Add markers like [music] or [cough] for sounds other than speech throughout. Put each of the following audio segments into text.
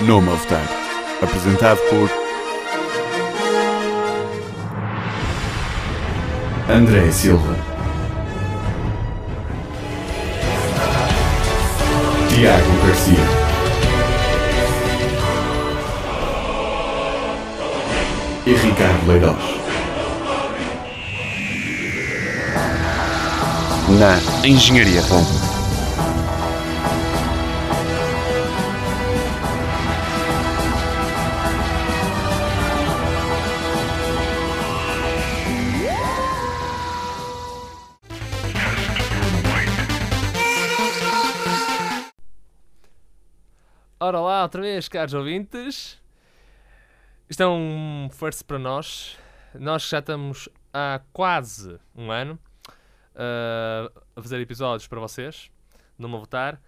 Nome a votar. Apresentado por André Silva, Tiago Garcia, e Ricardo Leirós. Na Engenharia. Vez, caros ouvintes. Isto é um first para nós. Nós já estamos há quase um ano uh, a fazer episódios para vocês, numa votar.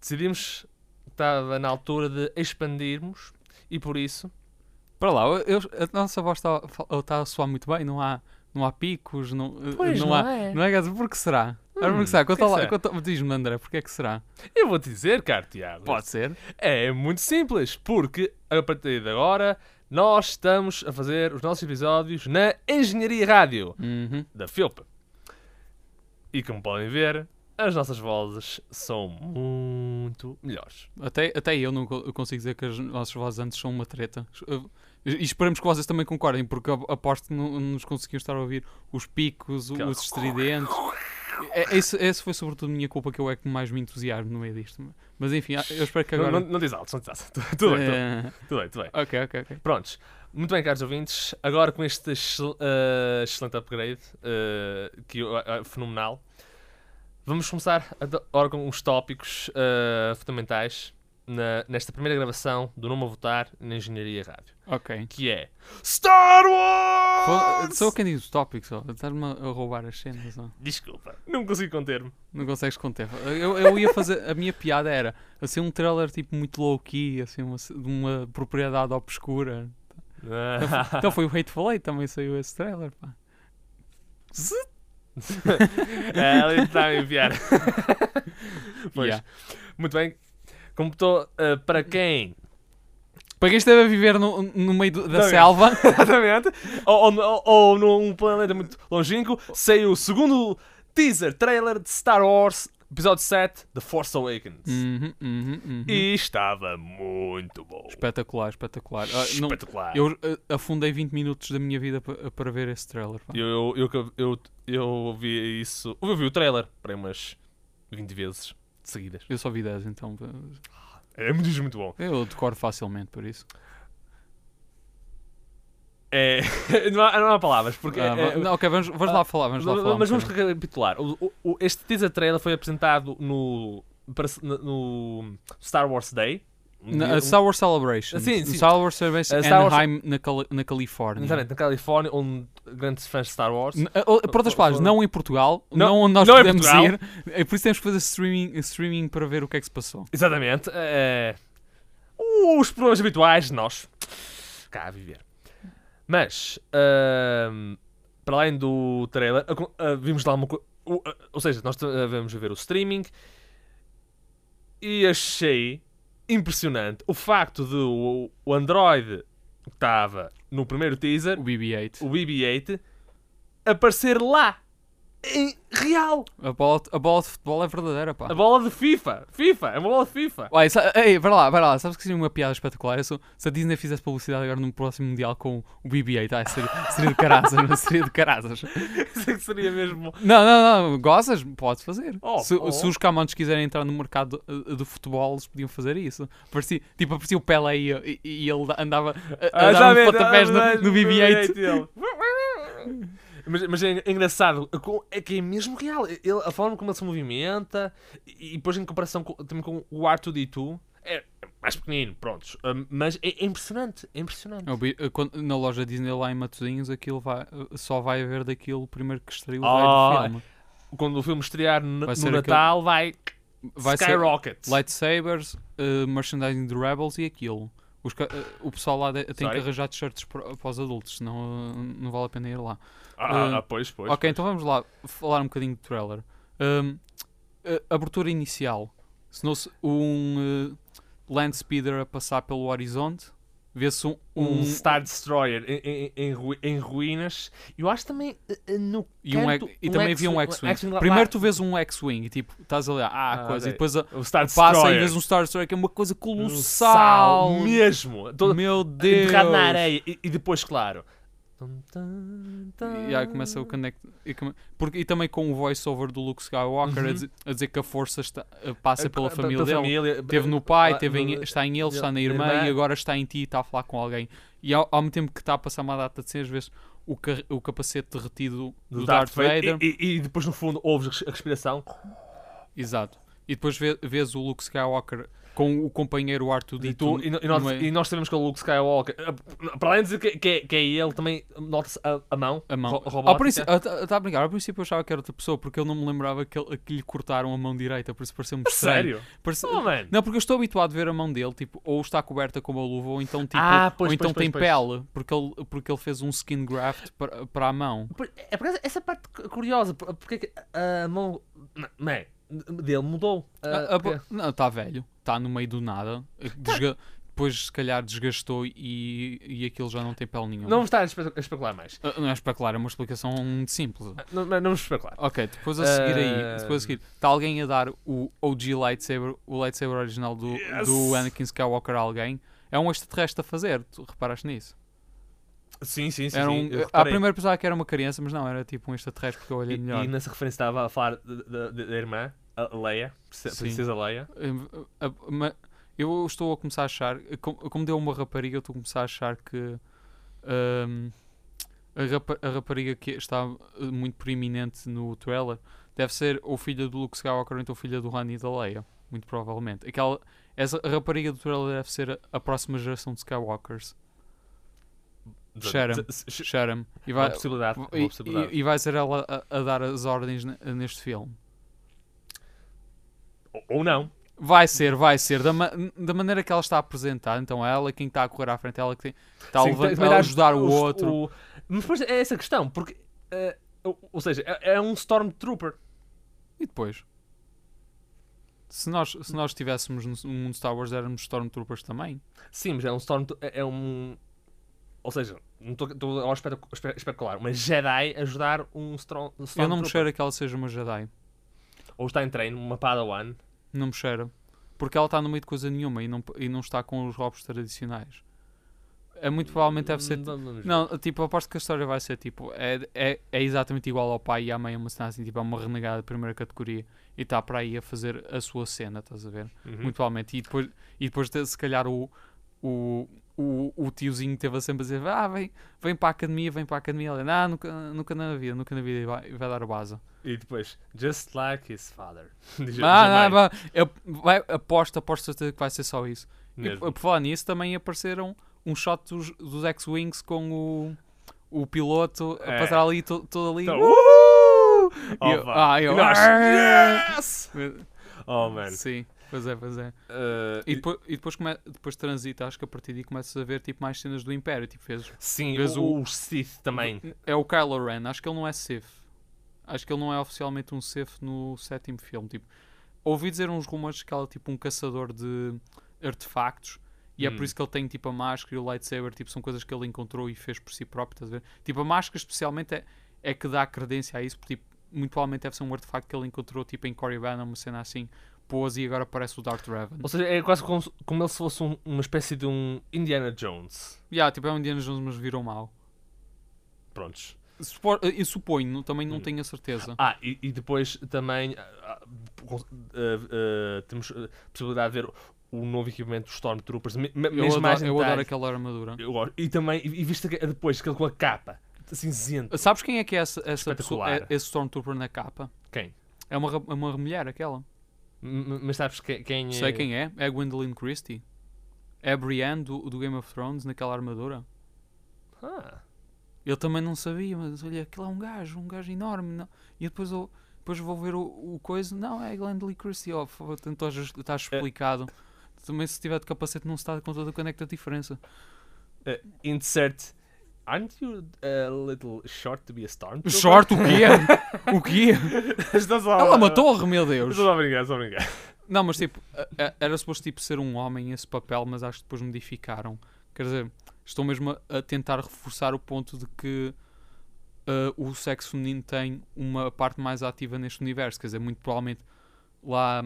Decidimos que estava na altura de expandirmos e por isso. Para lá, eu- a nossa voz está está a soar muito bem, não há, não há picos, não, Pois, não, não há. é? Não é, Gaza? Por que será? Hum, será? por Conta que lá, conta- diz-me, André, porque é que será? Eu vou te dizer, caro Tiago. Pode ser. É muito simples, porque a partir de agora nós estamos a fazer os nossos episódios na Engenharia Rádio. Uhum. da FIOP. E como podem ver, as nossas vozes são muito melhores. Até, até eu não consigo dizer que as nossas vozes antes são uma treta. E esperamos que vocês também concordem, porque aposto que não nos conseguimos estar a ouvir os picos, os estridentes. É, esse, esse foi sobretudo minha culpa, que eu é que mais me entusiasmo no meio disto. Mas enfim, eu espero que agora. não, não diz alto, não diz alto. [laughs] Tudo bem, tudo- tudo bem, tudo bem. ok, ok, ok. Prontos. Muito bem, caros ouvintes. Agora com este eh, excelente upgrade, eh, que eu- eh, fenomenal, vamos começar agora com os tópicos fundamentais na- nesta primeira gravação do Nome a Votar na Engenharia Rádio, Ok. que é Star Wars! Sou quem diz os tópicos, só. Estás-me a roubar as cenas, ó. Desculpa, não consigo conter-me. Não consegues conter. Eu, eu ia fazer. A minha piada era assim um trailer tipo muito low-key, assim, uma, de uma propriedade obscura. [laughs] Então foi o Hateful Eight também saiu esse trailer, pá. [laughs] É, ele está a enviar. [laughs] pois. Yeah. Muito bem. Como estou. eh, para quem? Para quem esteve a viver no, no meio da Exatamente. selva, [laughs] Exatamente. ou, ou, ou num planeta muito longínquo, saiu o segundo teaser trailer de Star Wars, episódio 7, The Force Awakens. Uhum, uhum, uhum. E estava muito bom. espetacular, espetacular. Ah, não- Espetacular. eu ah, afundei 20 minutos da minha vida pa- para ver esse trailer. pá. Eu, eu, eu, eu, eu vi isso. Eu vi o trailer para umas 20 vezes seguidas. Eu só vi 10, então ah, É muito, muito bom. eu decoro facilmente por isso. É, [laughs] não, há, não há palavras, porque. Ah, é- não, ok, vamos, vamos lá falar. Vamos lá falar um Mas vamos bocadinho. recapitular. O- o- o- este teaser trailer foi apresentado no, no Star Wars Day. Na, a Star Wars Celebration. Sim, sim. Star Wars Celebration A Anaheim, na, Cali- na Califórnia. Exatamente, na Califórnia, onde grandes fãs de Star Wars. N- oh, Por outras palavras, não em Portugal, Não- não, onde nós não em podemos Portugal. ir. É por isso temos que fazer streaming, streaming para ver o que é que se passou. Exatamente. é, os problemas habituais de nós. Cá a viver. Mas, ahm, para além do trailer, ah, vimos lá uma coisa. Ou seja, nós vamos ver o streaming e achei impressionante o facto de o, o Android que estava no primeiro teaser, O BB-8. o BB-8, aparecer lá. Em real. A bola, a bola de futebol é verdadeira, pá. A bola de FIFA. FIFA. É uma bola de FIFA. Sa- ei, vai lá, vai lá. Sabes que seria uma piada espetacular? Se a Disney fizesse publicidade agora no próximo Mundial com o BB-8, ah, seria, seria de caraças, não seria de caraças. [laughs] Isso é que seria mesmo. Não, não, não, gozas, podes fazer. Oh, se, oh. se os camantes quiserem entrar no mercado uh, do futebol, eles podiam fazer isso. Parecia, tipo, aparecia o Pelé e, e, e ele andava a, a Ah, dar uns vi, pontapés no, mas- no BB-8. Mas, mas é engraçado, é que é mesmo real. Ele- a forma como ele se movimenta e, e depois em comparação com, também com o R2D2 é mais pequenino, prontos. Ah, Mas é, é impressionante, é impressionante. Quando- na loja Disney lá em Matosinhos, aquilo vai, uh, só vai haver daquilo primeiro que estreou o Ah, raio do filme. Quando o filme estrear no, no ser aquele- Natal, vai, Vai ser skyrocket. lightsabers, uh, merchandising de Rebels e aquilo. Os uh, o pessoal lá de- tem que arranjar t-shirts para, para os adultos, senão uh, não vale a pena ir lá. Ah, Ah, ah, pois, pois. ok, pois. então vamos lá falar um bocadinho do trailer. Um, a abertura inicial. Se não se- um, uh, Land Speeder a passar pelo horizonte. Vê-se um, Um um, Star Destroyer em, em, em, ru- em ruínas. Eu acho também eh, eh, no e, um, canto, e também havia um X-Wing- Primeiro lá- tu vês um X-Wing e tipo, estás ali, ah, Ah, coisa, e depois a- o Star passa Destroyer. e vês um Star Destroyer que é uma coisa Colossal, colossal. mesmo. Todo Meu Deus. enterrado na areia. E, e depois, claro. E aí começa o connect. E, come- porque, e também com o voice-over do Luke Skywalker a, Uhum. dizer, a dizer que a força está, a- passa Eh, pela pe- família dele. família, Teve no eh, pai, ah, teve em- no- está em ele, está na irmã, irmã. e agora está em ti e está a falar com alguém. E ao, ao mesmo tempo que está a passar uma data de cenas, vês o, ca- o capacete derretido do, Darth, Vader. E, e- e depois, no fundo, ouves a respiração. Exato. E depois vê- vês o Luke Skywalker com o companheiro R2D2. E, tu- e e nós, no- e nós sabemos que é o Luke Skywalker. eh, Para além de dizer que, que é, que é ele, também nota-se a, a mão. A mão. ro- Ao princípio, está a brincar, ao princípio eu achava que era outra pessoa porque eu não me lembrava que, ele- que lhe cortaram a mão direita, por isso pareceu-me A estranho. Sério? Parece- Oh, man. Não, porque eu estou habituado a ver a mão dele, tipo, ou está coberta com uma luva, ou então, tipo, Ah, pois, ou então pois, tem pois. pele, porque ele, porque ele fez um skin graft para, para a mão. É por causa- essa parte cu- curiosa. por- Porque é que a mão não é, dele mudou. A- Ah, a- porque- não, está velho, está no meio do nada, desga- depois se calhar desgastou e, e aquilo já não tem pele nenhuma. Não vamos estar a espe- a especular mais. Ah, Não é especular, é uma explicação muito simples. Não, não vamos especular. Ok, depois a seguir aí, Ah. depois a seguir, está alguém a dar o OG lightsaber, o lightsaber original do, Yes! do Anakin Skywalker a alguém. É um extraterrestre a fazer, tu reparaste nisso? Sim, sim, sim. Era sim, um, eu a reparei. primeira pensava que era uma criança, mas não, era tipo um extraterrestre porque eu olhei E, melhor. e nessa referência estava a falar da irmã, a Leia, princesa Leia. Eu estou a começar a achar, como, deu uma rapariga, eu estou a começar a achar que um, a, rapa- a rapariga que está uh, muito preeminente no trailer deve ser ou filha do Luke Skywalker ou então filha do Han e da Leia, muito provavelmente. Aquela, essa a rapariga do trailer deve ser a, a próxima geração de Skywalkers. Z- Cheira-me. E Uma vai, possibilidade. Uma possibilidade. e- e vai ser ela a, a dar as ordens ne- neste filme. Ou- não. Vai ser, vai ser. Da, ma- da maneira que ela está a apresentar, então ela, quem está a correr à frente, ela que tem, está a, Sim, a ajudar o outro. o- Mas depois é essa questão, porque. eh, ou, seja, é, é um Stormtrooper. E depois? Se nós, se nós estivéssemos no mundo Star Wars, éramos Stormtroopers também. Sim, mas é um Stormtrooper. É, é um. Ou seja, não estou espe- especular. Uma Jedi ajudar um Storm, Eu Stormtrooper. não me cheira que ela seja uma Jedi. Ou está em treino, uma Padawan. Não me cheira. Porque ela está no meio de coisa nenhuma e não, e não está com os robos tradicionais. É muito provavelmente deve ser. Não, não, tipo, aposto que a história vai ser tipo, é, é, é exatamente igual ao pai e à mãe, é uma cena assim, tipo, é uma renegada de primeira categoria e está para aí a fazer a sua cena, estás a ver? Uhum. Muito provavelmente. E depois, e depois de- se calhar o, o, o, o tiozinho teve a sempre a dizer, ah, vem, vem para a academia, vem para a academia. Ele, ah, nunca, nunca na vida, nunca na vida e vai, vai dar a base. E depois, just like his father. [laughs] Ah, a não, vai, eu, vai, aposto, aposto certeza que vai ser só isso. E por falar nisso, também apareceram um shot dos, dos X-Wings com o, o piloto a É. passar ali, to- todo ali. Então, Uh! Oh, E eu- vá. ah, eu, nós, "Ah!" yes! Oh, man. Sim, pois é, pois é. Uh, E depois, e depois, come, depois transita, acho que a partir daí começas a ver tipo, mais cenas do Império. Tipo, fez, sim, o, o- o Sith também. É o Kylo Ren, acho que ele não é Sith. Acho que ele não é oficialmente um Sith no sétimo filme. Tipo, ouvi dizer uns rumores que ele é tipo um caçador de artefactos e é Hum. por isso que ele tem tipo a máscara e o lightsaber, tipo, são coisas que ele encontrou e fez por si próprio, estás a ver? Tipo, a máscara especialmente é, é que dá credência a isso, porque tipo, muito provavelmente deve ser um artefacto que ele encontrou tipo em Corriban, uma cena assim, pôs e agora parece o Darth Revan. Ou seja, é quase como, como ele se fosse um- uma espécie de um Indiana Jones. Yeah, tipo, é um Indiana Jones, mas virou mal. Prontos. Supo- Eu suponho, também não Hum. tenho a certeza. Ah, e, e depois também ah, ah, temos a possibilidade de ver o novo equipamento dos Stormtroopers, me- me- Eu, mesmo mais eu detalhe. aquela armadura. Eu. E também, e, e viste que- depois aquele com a capa cinzenta. Sabes quem é que é essa, essa pessoa, é- esse Stormtrooper na capa? Quem? É uma, ra- uma mulher, aquela. M- Mas sabes que- quem é? Sei quem é. É a Gwendolyn Christie. É a Brienne do, do Game of Thrones naquela armadura. Ah, Eu também não sabia, mas olha, aquilo é um gajo, um gajo enorme. Não. E depois, eu, depois vou ver o, o coisa. Não, é a Gwendolyn Christie. Oh, por favor, ajust- está explicado. Também se tiver de capacete não se está com toda a conecta diferença. ah, insert. Aren't you a little short to be a Stormtrooper? [laughs] Short, o quê? o quê? [laughs] Estás só- Ela matou-a, meu Deus. Estou a brincar, estou a brincar. Não, mas tipo, a- a- era suposto tipo, ser um homem esse papel, mas acho que depois modificaram. Quer dizer, estão mesmo a, a tentar reforçar o ponto de que ah, o sexo feminino tem uma parte mais ativa neste universo. Quer dizer, muito provavelmente lá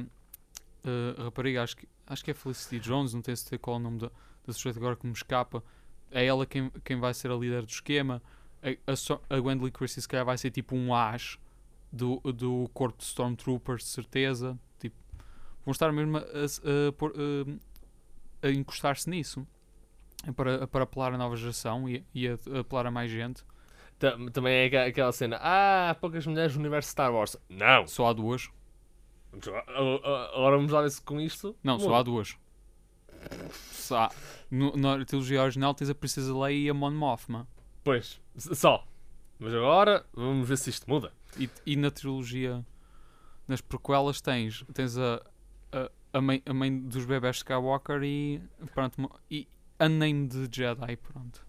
ah, a rapariga, acho que, acho que é Felicity Jones, não tenho certeza qual é o nome da, da sujeita agora que me escapa. É ela quem, quem vai ser a líder do esquema. A, a, So- a Christie se calhar vai ser tipo um as do, do corpo de Stormtroopers, de certeza. Tipo, vão estar mesmo a, a- a a- a encostar-se nisso para, para apelar a nova geração e, e a, apelar a mais gente. Tam- Também é aquela cena. Ah, há poucas mulheres no universo Star Wars. Não! Só há duas. Agora vamos lá ver se com isto. Não, só há duas. Só no- na trilogia original tens a Princesa Leia e a Mon Mothma. Pois, só. Mas agora vamos ver se isto muda. E, e na trilogia, nas prequelas, tens, tens a, a, a, mãe, a mãe dos bebés Skywalker e, pronto, e Unnamed Jedi. Pronto.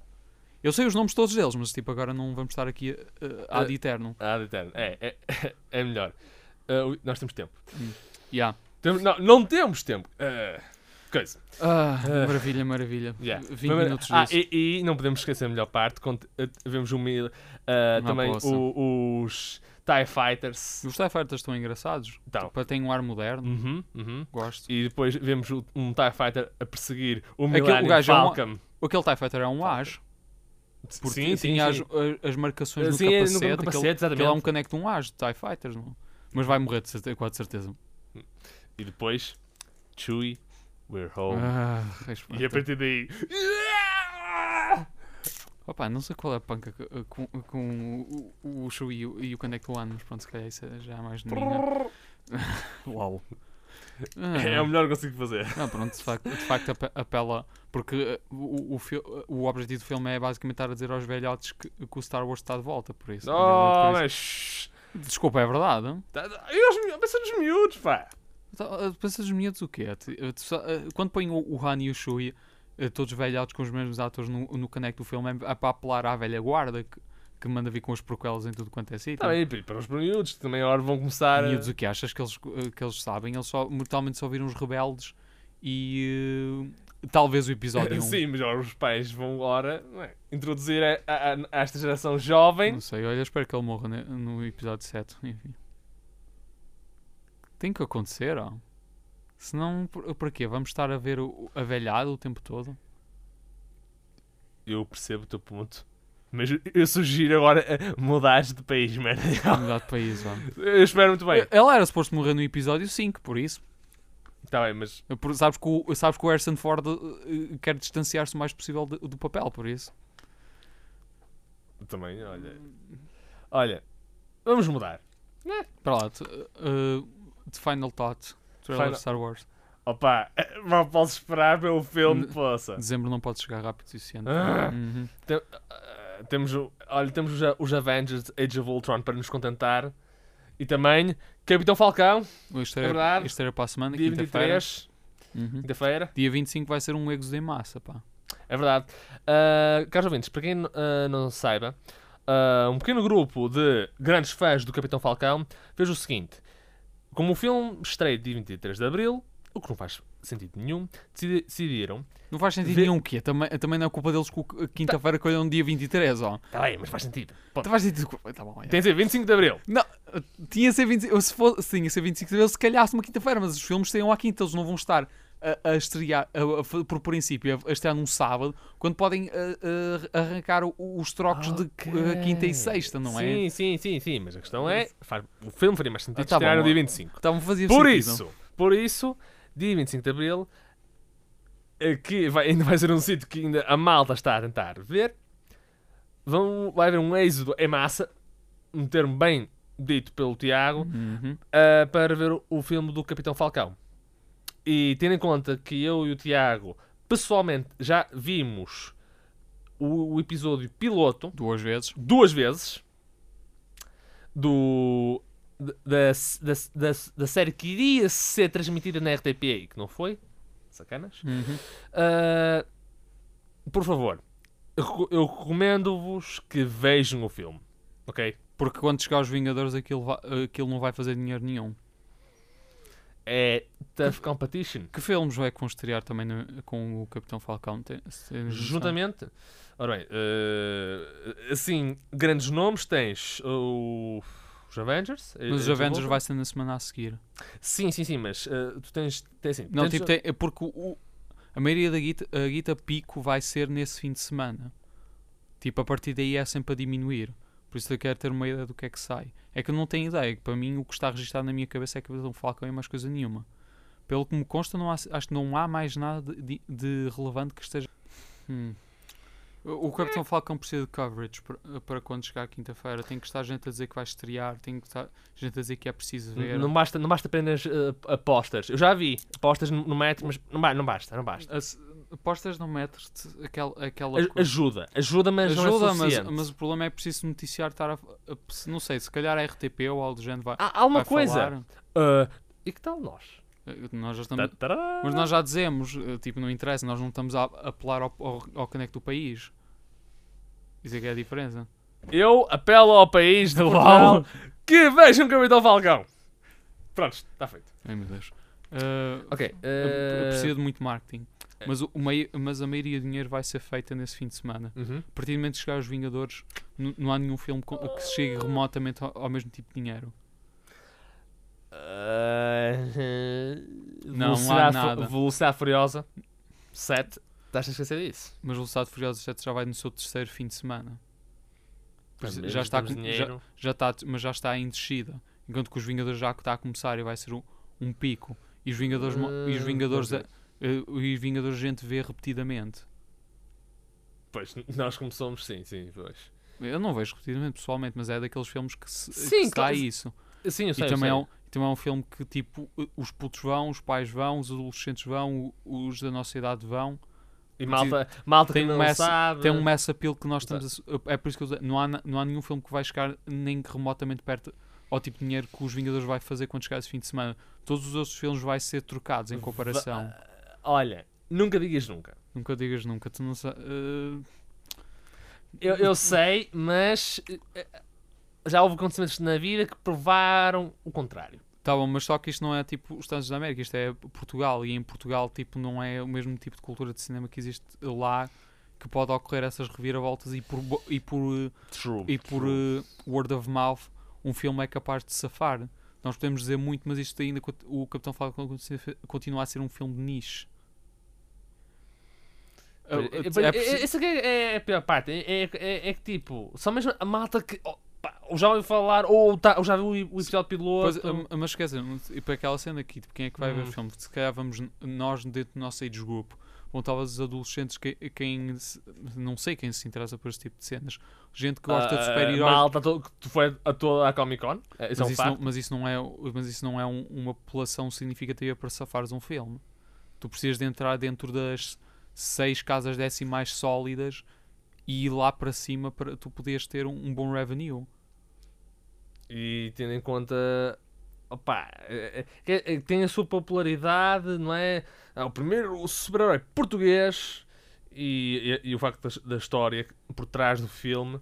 Eu sei os nomes todos deles, mas tipo, agora não vamos estar aqui uh, ad eterno. Ah, de eterno. É, é, [laughs] é melhor. Ui, nós temos tempo. Yeah. Temos- não, não temos tempo. Ah, coisa. Ah, maravilha, maravilha. Yeah. 20 Mas- minutos ah, disso. e, e não podemos esquecer a melhor parte. quando, vemos ah, Uma também o- os TIE Fighters. Os TIE Fighters estão engraçados. Então. Tipo, têm um ar moderno. Uhum, uhum. Gosto. E depois vemos um TIE Fighter a perseguir o Aquele- o Millennium gajo é um- Falcon. Aquele TIE Fighter é um as. Porque sim, tinha sim. As, as marcações no é, no- capacete. aquele- capacete. Aquele é um caneco de um as de TIE Fighters, não? Mas vai morrer de certeza, com certeza. E depois, Chewie, we're home. Ah. E a partir daí. Opa, não sei qual é a panca co- com, com o, o Shui e o, e o do ano, mas pronto, se calhar isso é já mais menina. LOL. [laughs] Ah, É o melhor que consigo fazer. Não, pronto, de facto, de facto ape- apela. Porque uh, o, o, o objetivo do filme é basicamente estar a dizer aos velhotes que, que o Star Wars está de volta, por isso. Oh, por mas. isso- Desculpa, é verdade. Tá- tá- pensa nos miúdos, pá. Então, Pensas nos miúdos o quê? Quando põem o, o Han e o Shui, todos velhotes com os mesmos atores no, no caneco do filme, é, para apelar à velha guarda que, que manda vir com os prequelas em tudo quanto é sítio. Tá para os miúdos que também agora vão começar. a- Miúdos, o que achas que eles, uh, que eles sabem? Eles só, mortalmente só viram os rebeldes e uh, talvez o episódio 1. [laughs] Sim, mas os pais vão agora é, introduzir a, a- a- esta geração jovem. Não sei, olha, espero que ele morra ne- no episódio 7. Enfim. Tem que acontecer, ó. Senão, para quê? Vamos estar a ver o, a velhada o tempo todo? Eu percebo o teu ponto. Mas eu sugiro agora eh, mudares de país, [laughs] mano. Mudar de país, vá. Eu espero muito bem. Ela era suposto morrer no episódio 5, por isso. Está bem, mas Sabes que o, sabes que o Harrison Ford uh, quer distanciar-se o mais possível de- do papel, por isso. também, olha. Olha, vamos mudar. Para lá, uh, The Final Thought, trailer Final- Star Wars. Opa, [laughs] mal posso esperar pelo filme, poça. Dezembro não pode chegar rápido o suficiente. Ah. Uhum. Ah, temos, o- olha, temos os, os Avengers Age of Ultron para nos contentar. E também Capitão Falcão, Isto É era, verdade. isto era para a semana, dia quinta-feira. 23, Uhum. quinta-feira. Dia 25 vai ser um Exo em massa, pá. É verdade. Uh, caros ouvintes, para quem ah, não saiba, ah, um pequeno grupo de grandes fãs do Capitão Falcão fez o seguinte: como o filme estreia dia 23 de Abril, o que não faz sentido nenhum, decidi- decidiram. Não faz sentido Vê- nenhum que também, também não é culpa deles que o- a quinta-feira é um dia 23, ó. Tá bem, mas faz sentido. Ponto. Então faz sentido. Tá bom, é. Tem de ser 25 de Abril. Não, tinha de ser 25. Se fosse, sim, ia ser 25 de abril se calhasse uma quinta-feira, mas os filmes saíam à quinta, eles não vão estar a, a estrear, a- por princípio, a, estrear num sábado, quando podem a- a- arrancar os trocos de uh, quinta e sexta, não é? Sim, sim, sim, sim. Mas a questão é: faz- o filme faria mais sentido Ah, tá estrear bom. no dia 25. Então fazia Por sentido. isso, por isso, dia 25 de Abril, eh, que vai- ainda vai ser um sítio que ainda a malta está a tentar ver, vão, vai haver um êxodo em massa, um termo bem dito pelo Tiago, Uhum. ah, para ver o, o filme do Capitão Falcão. E tendo em conta que eu e o Tiago, pessoalmente, já vimos o, o episódio piloto Duas vezes. duas vezes do da, da, da, da série que iria ser transmitida na RTP e que não foi. Sacanas. Uhum. Ah, por favor, eu reco- eu recomendo-vos que vejam o filme. Ok? Porque quando chegar aos Vingadores aquilo, aquilo não vai fazer dinheiro nenhum. É Tough Competition. Que filmes vai que vão estrear também no- com o Capitão Falcão? Tem-? Juntamente. Ora bem, eh, assim, grandes nomes tens o- os Avengers. eh, Mas os eh, Avengers vai ser na semana a seguir. Sim, sim, sim, mas eh, tu tens, tens assim. Não, tens- tipo, tem- é porque o- a maioria da guita, a guita pico vai ser nesse fim de semana. Tipo, a partir daí é sempre a diminuir. Por isso eu quero ter uma ideia do que é que sai. É que eu não tenho ideia. Para mim, o que está registado na minha cabeça é que Capitão Falcão e mais coisa nenhuma. Pelo que me consta, não há- acho que não há mais nada de, de- relevante que esteja. Hum. O Capitão Falcão precisa de coverage para, quando chegar à quinta-feira. Tem que estar gente a dizer que vai estrear, tem que estar gente a dizer que é preciso ver. Não basta, não basta apenas eh, apostas. Eu já vi apostas no, metro, mas não, não basta, não basta. As- Apostas não metes aquela, aquela A- coisa. Ajuda, ajuda, mas não é Ajuda, mas, mas o problema é preciso noticiar, estar a, a- não sei, se calhar a RTP ou algo do género vai, Há, há uma vai coisa. eh, e que tal nós? Eh, Nós já estamos, mas nós já dizemos, eh, tipo, não interessa, nós não estamos a apelar ao, ao, ao conecto do país. Isso é que é a diferença. Eu apelo ao país de. Portugal que vejam Capitão Falcão. Pronto, está feito. Ai meu Deus. Eh, Ok. eu preciso de muito marketing. Mas, o, o mei- mas a maioria do dinheiro vai ser feita nesse fim de semana. uhum. A partir do momento que chegar os Vingadores, não há nenhum filme co- que chegue remotamente ao, ao mesmo tipo de dinheiro. Eh, [laughs] Não, não há nada. Velocidade Furiosa 7. Estás a esquecer disso? Mas Velocidade Furiosa 7 já vai no seu terceiro fim de semana. Já está com- dinheiro. Já está, mas já está em descida. Enquanto que os Vingadores já está a começar e vai ser um, um pico. E os Vingadores, mo- e os Ah, Vingadores. Eh, e os Vingadores a gente vê repetidamente. Pois, nós começamos sim, sim, pois. Eu não vejo repetidamente pessoalmente, mas é daqueles filmes que se, Sim, que claro. isso. Sim, eu sei, e eu também, sei. é um, também é um filme que tipo eh, os putos vão, os pais vão, os adolescentes vão, os da nossa idade vão. E malta, malta Tem que um não mass- sabe. Tem um mass appeal que nós estamos a, É por isso que eu, não, há, não há nenhum filme que vai chegar nem remotamente perto ao tipo de dinheiro que os Vingadores vai fazer quando chegar esse fim de semana. Todos os outros filmes vai ser trocados em comparação. Va- Olha, nunca digas nunca. Nunca digas nunca. Tu não sa- eh, Eu, eu sei, mas eh, já houve acontecimentos na vida que provaram o contrário. Tá bom, mas só que isto não é tipo os Estados da América, isto é Portugal e em Portugal tipo não é o mesmo tipo de cultura de cinema que existe lá que pode ocorrer essas reviravoltas e por, e por, eh, True. e por eh, word of mouth um filme é capaz de safar. Nós podemos dizer muito, mas isto ainda o Capitão Falcão continua- continua a ser um filme de niche. É preciso- eh, Essa que é, é a pior parte. É, é- é- é que tipo, só mesmo a malta que oh, pá, ou já ouviu falar ou, tá, ou já viu o, episódio Pois, piloto. ah, mas esquece, e para aquela cena aqui, tipo, quem é que vai ver Hum. o filme? Se calhar vamos nós dentro do nosso age group, ou talvez os adolescentes, que, quem não sei quem se interessa por esse tipo de cenas. Gente que gosta de Ah, super-heróis. Malta que tu foi a toda a Comic Con. Isso é Mas um isso, não, mas isso não é, mas isso não é um- uma população significativa para safares um filme. Tu precisas de entrar dentro das seis casas decimais sólidas e ir lá para cima para tu poderes ter um, um bom revenue. E tendo em conta. Opa, eh, eh, que- eh, tem a sua popularidade, não é? É o primeiro super-herói português e, e- e o facto da, da história por trás do filme.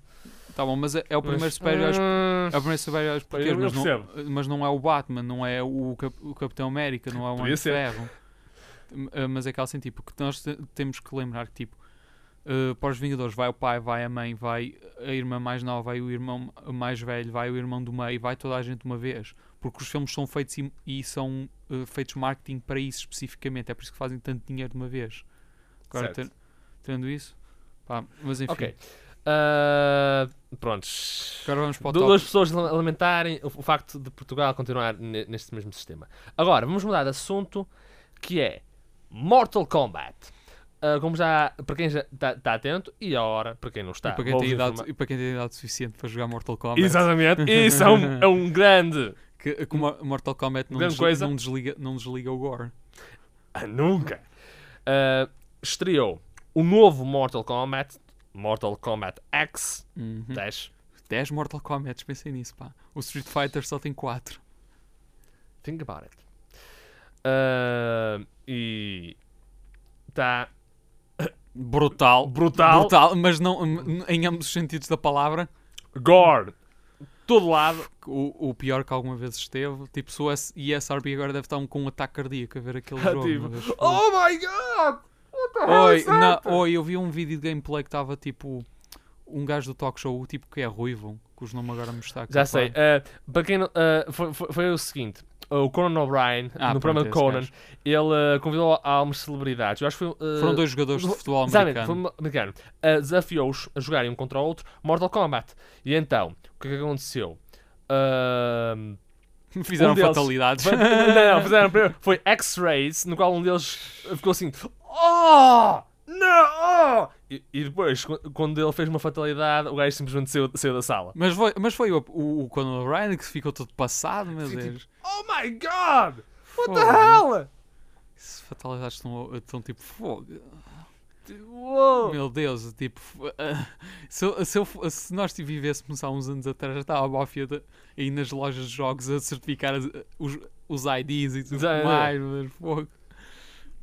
Tá bom, mas é, é o primeiro super-herói hum, É o primeiro Pois, português, mas, não, mas não é o Batman, não é o, Cap- o Capitão América, não é o Homem de. Ferro. Eh, Mas é aquele assim, tipo, que nós te- temos que lembrar que, tipo, eh, para os Vingadores vai o pai, vai a mãe, vai a irmã mais nova, vai o irmão mais velho, vai o irmão do meio, vai toda a gente de uma vez. Porque os filmes são feitos e, e são eh, feitos marketing para isso especificamente, é por isso que fazem tanto dinheiro de uma vez. Agora, ter- tendo isso, pá, mas enfim. Ok. Ah, prontos. Agora vamos para o Du- top. Duas pessoas la- lamentarem o, facto de Portugal continuar ne- neste mesmo sistema. Agora, vamos mudar de assunto, que é Mortal Kombat. Ah, como já, para quem já está atento, e a hora, para quem não está. E para, quem tem idade, e para quem tem idade suficiente para jogar Mortal Kombat. Exatamente, [laughs] isso é um, é um grande. Que, que Mortal Kombat não, desli- coisa. não desliga, não desliga o gore. Ah, nunca. Ah, estreou o novo Mortal Kombat, Mortal Kombat X Uhum. 10. 10 Mortal Kombat, pensei nisso, pá. O Street Fighter só tem 4. Think about it. Ah, e está [coughs] Brutal. brutal. Brutal, mas não em ambos os sentidos da palavra. Gore. todo lado. O, o pior que alguma vez esteve. Tipo, se o ESRB agora deve estar um- com um ataque cardíaco a ver aquele [laughs] jogo. Tipo, oh my god! What the hell Oi, na, oi, eu vi um vídeo de gameplay que estava tipo. Um gajo do talk show, tipo que é ruivo, cujo nome agora me está a Já sei. eh, para quem eh, foi, foi- foi o seguinte: o Conan O'Brien, Ah, no programa de Conan, gajo. ele eh, convidou algumas celebridades. Eu acho que foi. eh, Foram dois jogadores de futebol americano. americano. Eh, Desafiou-os a jogarem um contra o outro Mortal Kombat. E então, o que é que aconteceu? Ahm, [laughs] Fizeram um deles- fatalidades. Foi- [laughs] não, não, fizeram primeiro. Foi X-Rays, no qual um deles ficou assim: Oh! Não! E, e depois, qu- quando ele fez uma fatalidade, o gajo simplesmente saiu, saiu da sala. Mas foi, mas foi o, o, o Conor Ryan que ficou todo passado, meu tipo, Deus. Oh my god! What the Fogo. hell? Essas fatalidades estão, estão tipo fogo. Uou! Meu Deus, tipo. ah, se, eu- se, eu se nós vivêssemos há uns anos atrás, já estava a máfia de- aí nas lojas de jogos a certificar os, os IDs e tudo Já, mais, Deus, fogo.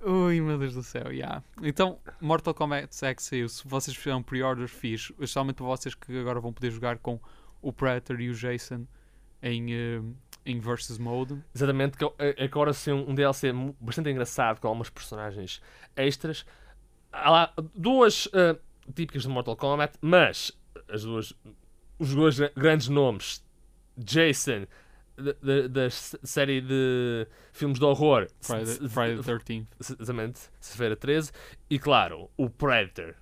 Ui, meu Deus do céu, yeah. Então, Mortal Kombat X saiu. Se vocês fizeram pre-order, fiz. Especialmente para vocês que agora vão poder jogar com o Predator e o Jason em, eh, em Versus Mode. Exatamente, que é- é agora sim um DLC bastante engraçado com algumas personagens extras. Há lá duas ah, típicas de Mortal Kombat, mas as duas, os dois gra- grandes nomes, Jason, da- série de filmes de horror, Friday, the 13th. s- exatamente, sexta-feira 13, e claro, o Predator,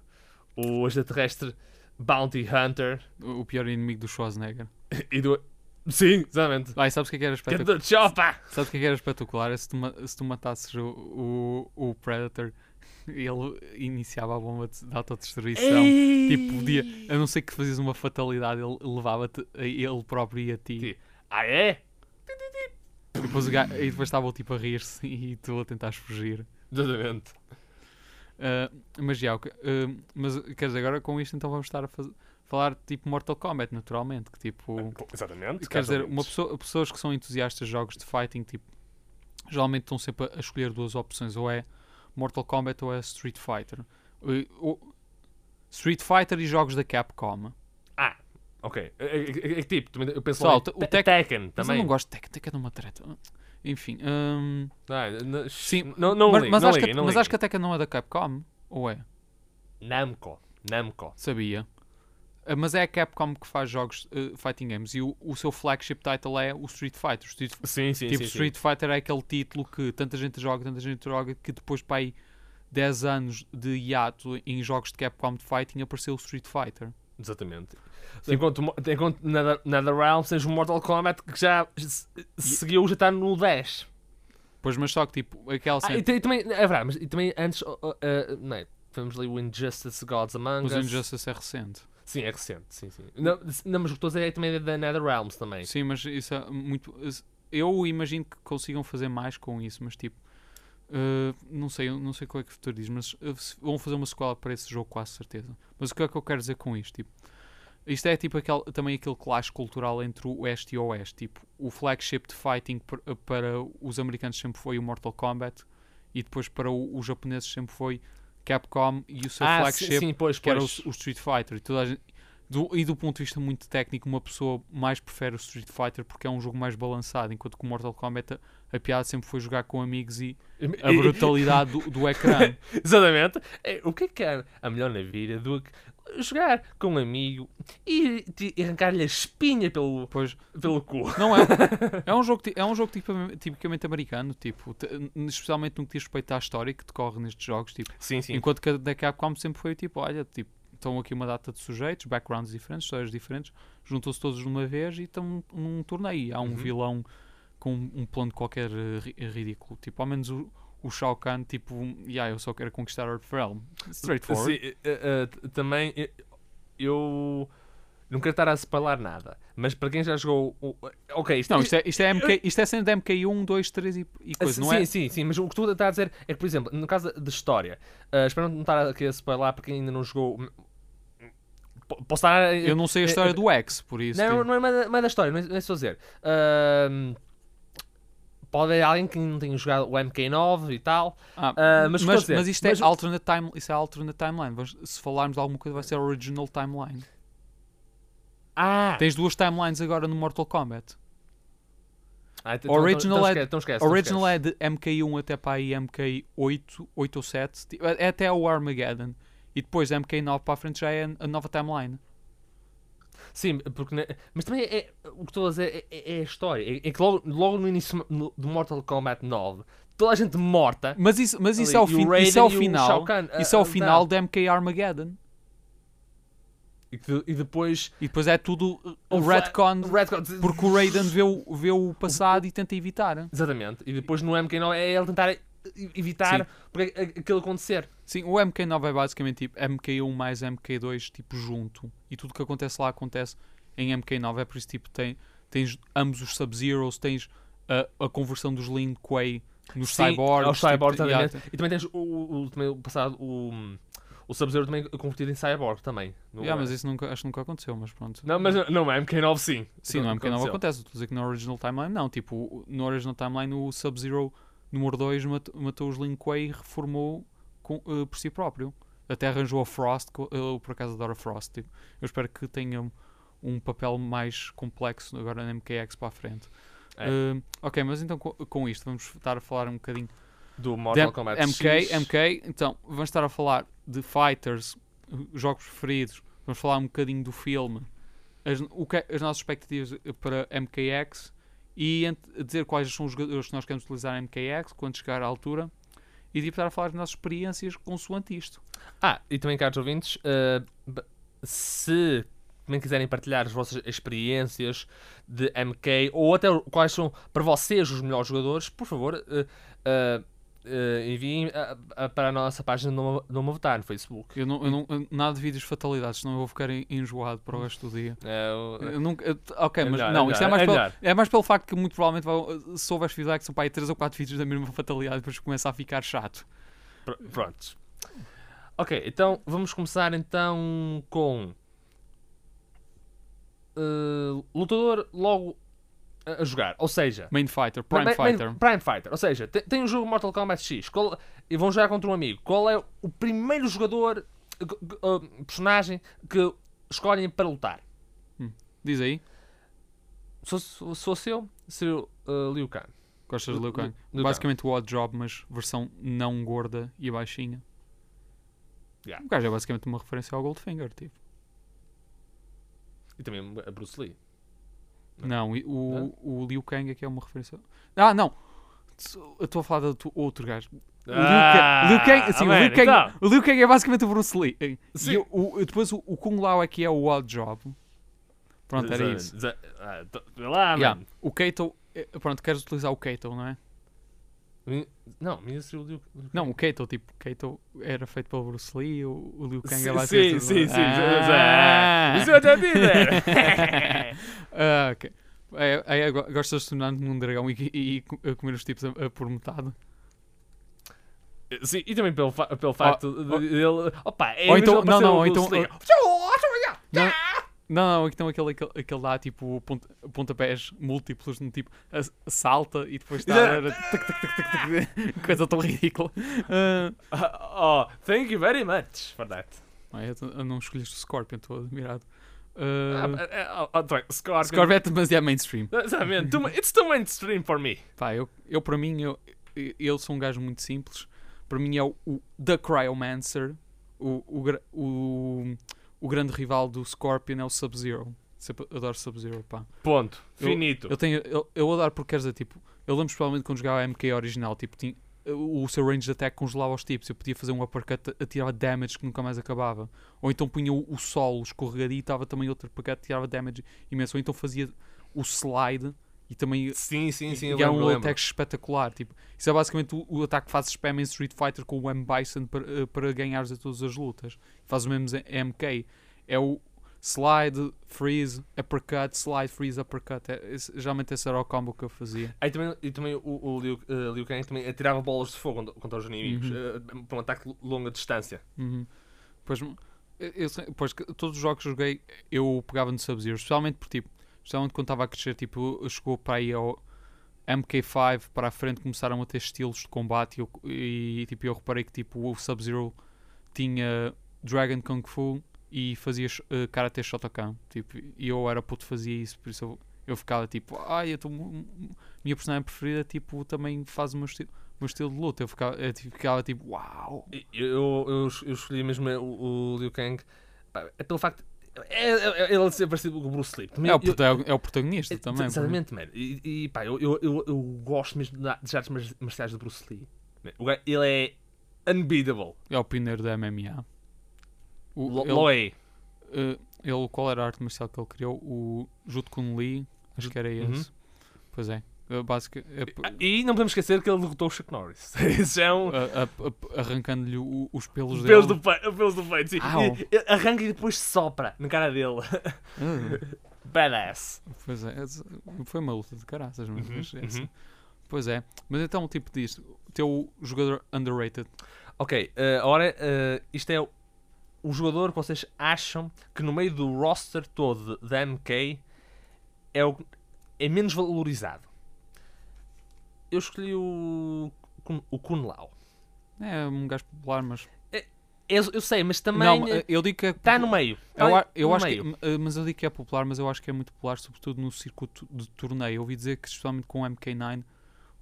o extraterrestre Bounty Hunter, O pior inimigo do Schwarzenegger. [laughs] e do. Sim, exatamente. Ai, sabes o que é que era Get espetacular? Sabes o que é que era espetacular? É se tu, se tu matasses o, o, o Predator, [laughs] ele iniciava a bomba de, de autodestruição. Tipo, podia, a não ser que fazias uma fatalidade, ele levava-te ele próprio e a ti. Sim. Ah, é? E depois, o ga- e depois estavam tipo a rir-se [laughs] e tu a tentares fugir. Exatamente. Ah, mas já, ah, mas quer dizer, agora com isto então vamos estar a faz- falar tipo Mortal Kombat, naturalmente. Que tipo. Exatamente. Quer dizer, uma pessoa, pessoas que são entusiastas de jogos de fighting, tipo, geralmente estão sempre a, escolher duas opções, ou é Mortal Kombat ou é Street Fighter. E, o- Street Fighter e jogos da Capcom. Ok. É, é- é- é tipo, também eu penso Pessoal, em o Te- Tek- Tekken Mas eu também. não gosto de Tekken, Tekken é uma treta. Enfim, hum, Ah, Sim, não, não mas, liguem, mas não acho, liguem, que, não mas acho que a Tekken não é da Capcom, ou é? Namco. Namco. Sabia. Ah, Mas é a Capcom que faz jogos eh, fighting games e o, o seu flagship title é o Street Fighter. O Street Sim, sim, tipo, sim. Street Fighter é aquele título que tanta gente joga, tanta gente joga, que depois para aí 10 anos de hiato em jogos de Capcom de Fighting apareceu o Street Fighter. Sim. Exatamente. Enquanto, enquanto Netherrealm tens o Mortal Kombat que já se- seguiu, já está no 10. Pois, mas só que tipo, aquela Ah, cena. e, te- e também, é verdade, mas e também antes, oh, uh, não é? Tivemos ali o Injustice Gods Among Mas o Us. Injustice é recente. Sim, é recente, sim, sim. Não, não mas o que estou a dizer é também da Netherrealms também. Sim, mas isso é muito. Eu imagino que consigam fazer mais com isso, mas tipo. Eh, não sei, não sei qual é que o futuro diz, mas eh, vão fazer uma sequela para esse jogo, quase certeza. Mas o que é que eu quero dizer com isto? Tipo, isto é tipo aquele, também aquele clash cultural entre o Oeste e o Oeste. Tipo, o flagship de fighting per- para os americanos sempre foi o Mortal Kombat e depois para o- os japoneses sempre foi Capcom e o seu ah, flagship sim, sim, pois, que era o, pois. o Street Fighter. E, toda gente- do, e do ponto de vista muito técnico, uma pessoa mais prefere o Street Fighter porque é um jogo mais balançado, enquanto que o Mortal Kombat a, piada sempre foi jogar com amigos e a brutalidade do, do ecrã. [laughs] Exatamente. É, o que é que é a melhor na vida do que jogar com um amigo e, e arrancar-lhe a espinha pelo, Pois, pelo cu? [laughs] não é? [laughs] É um jogo, é um jogo tipicamente americano, tipo, te- especialmente no que diz respeito à história que decorre nestes jogos. Tipo, Sim, sim. Enquanto que a da Capcom sempre foi tipo, olha, tipo, estão aqui uma data de sujeitos, backgrounds diferentes, histórias diferentes, juntam-se todos de uma vez e estão num torneio. Há um Uhum. vilão com um plano qualquer eh, ri- ridículo. Tipo, ao menos o, o Shao Kahn, tipo, yeah, eu só quero conquistar Earthrealm. Straightforward. Sim, eh, eh, t- também eh, eu não quero estar a spoiler nada, mas para quem já jogou. o- Ok, isto Não, isto é, isto é, MK, isto é cena de MK1, 2, 3 e, e coisa, sim, não é? sim, sim, mas o que tu estás a dizer é que, por exemplo, no caso de história, eh, espero não estar aqui a spoiler para quem ainda não jogou. Po- Posso estar. Eu não sei a história do X, por isso. Não, tipo, não é mais da, da história, não é, não é a dizer. Ahm, pode haver alguém que não tenha jogado o MK9 e tal. ah, ah, mas mas, dizer, mas isto é mas- alternate time, isso é alternate timeline. Vamos- Se falarmos de alguma coisa, vai ser original timeline. Ah! Tens duas timelines agora no Mortal Kombat. Ah, então- Original então, é- então esquece, então Original é de MK1 até para aí MK8, 8 ou 7. tipo, É até o Armageddon. E depois MK9 para a frente já é a nova timeline. Sim, porque, ne- mas também é, é- o que estou a dizer é, é- é a história. É, é que logo, logo no início no- do Mortal Kombat 9, toda a gente morta. Mas isso, mas isso ali, é o, fin Raiden isso é o final. Kahn Isso é o a final andar. de MK Armageddon. E, e depois. E depois é tudo uh, o retcon. Porque o Raiden vê o, vê o passado e tenta evitar. Exatamente. E depois no MK9 é ele tentar evitar a- aquilo acontecer. Sim, o MK9 é basicamente tipo MK1 mais MK2 tipo junto. E tudo que acontece lá acontece em MK9. É por isso tipo tem, tens ambos os Sub-Zeros, tens a, a conversão dos Lin Kuei nos Sim, cyborgs. aos cyborgs, tipo, exatamente. yeah, E também tens o, o, também o passado, o, o Sub-Zero também convertido em cyborg também. No- yeah, mas isso nunca, acho que nunca aconteceu, mas pronto. Não, mas não, é MK9 sim. Sim, no MK9 Aconteceu. acontece. Estou a dizer que no Original Timeline não. Tipo, no Original Timeline o Sub-Zero número 2 matou, matou os Lin Kuei e reformou com, eh, por si próprio. Até arranjou a Frost, eu por acaso adoro a Frost. Tipo, eu espero que tenha um, papel mais complexo agora na MKX para a frente. É. Eh, ok, mas então com, com isto vamos estar a falar um bocadinho Do Mortal Kombat MK, X. MK, então vamos estar a falar de fighters, uh, jogos preferidos, vamos falar um bocadinho do filme, as, o que, as nossas expectativas para MKX e dizer quais são os jogadores que nós queremos utilizar em MKX quando chegar à altura e tipo, estar a falar das nossas experiências consoante isto. Ah, e também, caros ouvintes, b- se também quiserem partilhar as vossas experiências de MK ou até quais são para vocês os melhores jogadores, por favor, eh, eh, eh, enviem ah, ah, para a nossa página Numa Votar no Facebook. Eu não, eu não, eu- nada de vídeos de fatalidades, senão eu vou ficar en- enjoado para o resto do dia. Eh, o- Eu nunca, eu- ok, É mas melhor, não, é isto é mais, é pelo, é mais pelo facto que muito provavelmente vai, se houver feedback são para aí 3 ou 4 vídeos da mesma fatalidade depois começa a ficar chato. Pr- Prontos. Ok, então vamos começar então com eh, lutador logo a, jogar. Ou seja, Main Fighter, Prime Ma- Fighter. Prime Fighter. Ou seja, tem, tem um jogo Mortal Kombat X qual- e vão jogar contra um amigo. Qual é o primeiro jogador, eh, personagem que escolhem para lutar? Diz aí, se fosse eu, seria o eh, Liu Kang. gostas de Liu Kang? Liu Basicamente o Odd Job, mas versão não gorda e baixinha. Yeah. O gajo é basicamente uma referência ao Goldfinger, tipo. E também a Bruce Lee. Não, o, o Liu Kang é que é uma referência. Ah, não! Eu estou a falar de outro gajo. O Liu Ah, Kang, Liu Kang, sim, o, man, Liu Kang, então. o Liu Kang é basicamente o Bruce Lee. Sim. E o, o- depois o, o Kung Lao aqui é o Odd Job. Pronto, era isso. Exa- Ah, vê lá, Yeah. mano. O Kato, eh, pronto, queres utilizar o Kato, não é? Não, minha seria o Liu. Não, o Kato, tipo, Kato era feito pelo Bruce Lee, o, o Liu Kang Sim, é basicamente... sim, sim, sim. Ah. Isso eu até dizer. [laughs] Ah, ok. É, é, é, go- gostas de tornar-te num dragão e, comer os tipos a, por metade? Sim, e também pelo, pelo facto de de ele. Opa, é Ou então- não, não, então-. Não, não, não, então aquele, aquele, aquele dá tipo pont, pontapés múltiplos, no tipo salta e depois está [laughs] coisa tão ridícula. Ah, Oh, thank you very much for that. ah, eu, não escolheste o Scorpion, estou admirado. Ah, Ah, bem, Scorpion. Scorpion é demasiado mainstream. [laughs] Exatamente, It's too mainstream for me. Pá, eu, eu para mim, eu, eu sou um gajo muito simples. Para mim é o, o The Cryomancer. O, o, o, o grande rival do Scorpion é o Sub-Zero. Sempre adoro Sub-Zero, pá. Ponto. Eu- Finito. Eu tenho, eu, eu adoro porque quer dizer, tipo, eu lembro especialmente quando jogava a MK original, tipo, tinha, o, seu range de attack congelava os tipos, eu podia fazer um uppercut a, a tirar damage que nunca mais acabava. Ou então punha o, o solo escorregadio e estava também outro uppercut tirava damage imenso. Ou então fazia o slide e também Sim, sim, sim. E um lembro. ataque espetacular. Tipo, isso é basicamente o, o ataque que fazes spam em Street Fighter com o M. Bison para, eh, para ganhares a todas as lutas. Faz o mesmo em MK. É o slide, freeze, uppercut, slide, freeze, uppercut. É, esse- geralmente esse era o combo que eu fazia. Aí também, e também o, o Liu, eh, Liu Kang também atirava bolas de fogo contra, contra os inimigos Uhum. eh, para um ataque de longa distância. Uhum. Pois, eu- eu pois todos os jogos que joguei eu pegava no Sub-Zero, especialmente por tipo, especialmente quando estava a crescer, tipo, chegou para aí ao MK5 para a frente começaram a ter estilos de combate e, eu, e, tipo, eu reparei que tipo, o Sub-Zero tinha Dragon Kung Fu e fazias uh, Karate Shotokan. Tipo, e eu era puto, fazia isso, por isso eu, eu ficava tipo, ai, eu mu- minha personagem preferida tipo, também faz o meu, esti o meu estilo de luta. Eu ficava, eu, tipo, ficava tipo, uau! Eu, eu, eu, eu escolhi mesmo o, o Liu Kang pá, é pelo facto. É, é, ele ser parecido com o Bruce Lee. Também É o, eu- é o protagonista É, também. Exatamente, mano. E, e, pá, eu, eu, eu, eu gosto mesmo das artes mar- marciais do Bruce Lee. Ele é unbeatable. É o pioneiro da MMA. O, Lo- ele, Loei. eh, ele, qual era a arte marcial que ele criou? O Jut Kun Lee, acho que era Uhum. esse. Pois é. Eh, basica- é E não podemos esquecer que ele derrotou o Chuck Norris. [laughs] Isso é um. arrancando-lhe os pelos Os dele. pelos do, pe... pelos do peito, sim. E- e- Arranca e depois sopra na cara dele. Ah, [laughs] Badass. pois é, foi uma luta de caraças, mas, Uhum, mas essa- uhum. Pois é, mas então o tipo disto, o teu jogador underrated, Ok, ora, eh, isto é o, o jogador que vocês acham que no meio do roster todo da MK é, o, é menos valorizado. Eu escolhi o, o Kun Lao. é um gajo popular, mas Eu, eu sei, mas também não, eu digo que é está no meio. Eu, Tá eu no acho meio. que, eh, mas eu digo que é popular, mas eu acho que é muito popular, sobretudo no circuito de torneio. Eu ouvi dizer que, especialmente com o MK9,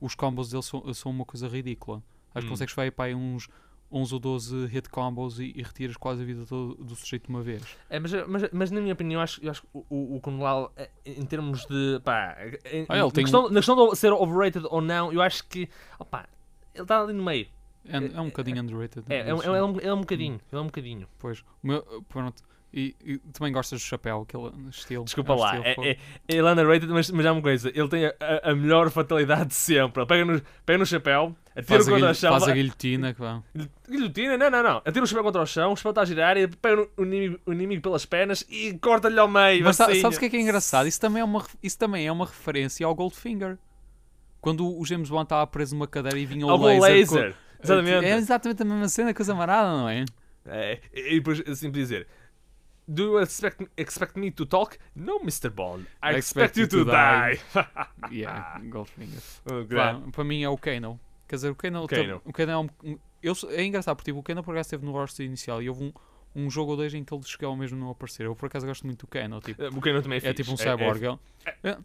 os combos deles são, são uma coisa ridícula. Acho que Hum. consegues fazer para aí uns 11 ou 12 hit combos e, e retiras quase a vida do, do sujeito de uma vez. É, mas, mas, mas na minha opinião, eu acho, eu acho que o, o, o Kun Lao, eh, em termos de. Pá, em- Ah, na, tem questão, na questão de ser overrated ou não, eu acho que. Opá, ele está ali no meio. É, é um bocadinho underrated. É, é, um- mas, é, um, é um bocadinho. É um bocadinho. Pois, o meu, pronto. E, e também gostas do chapéu, aquele estilo. Desculpa é um lá, estilo é, é, ele é underrated, mas, mas é uma coisa, ele tem a, a- a melhor fatalidade de sempre. Ele pega no, pega no chapéu, atira Faz, contra o chão, faz a guilhotina que vá. guilhotina, não, não, não. Atira o chapéu contra o chão, o chapéu está a girar e pega no- o inimigo, o inimigo pelas pernas e corta-lhe ao meio. Mas assim. sabes o que é que é engraçado? Isso também é uma, isso também é uma referência ao Goldfinger. Quando o James Bond estava preso numa cadeira e vinha o Ao laser. laser. com- Exatamente. É exatamente a mesma cena que os amarada, não é? É, e depois assim dizer. Do you expect, expect me to talk? No, Mr. Bond. I, expect, you to, die. [laughs] Yeah, Goldfinger. [laughs] Grande. para mim é o Kano. Quer dizer, o Kano, Kano. o Kano é um. eu, é engraçado porque tipo, o Kano por acaso esteve no roster inicial e houve um, um jogo ou dois em que ele chegou mesmo não aparecer. Eu por acaso gosto muito do Kano. Tipo, O Kano também é, é tipo um É- cyborg. ele- É,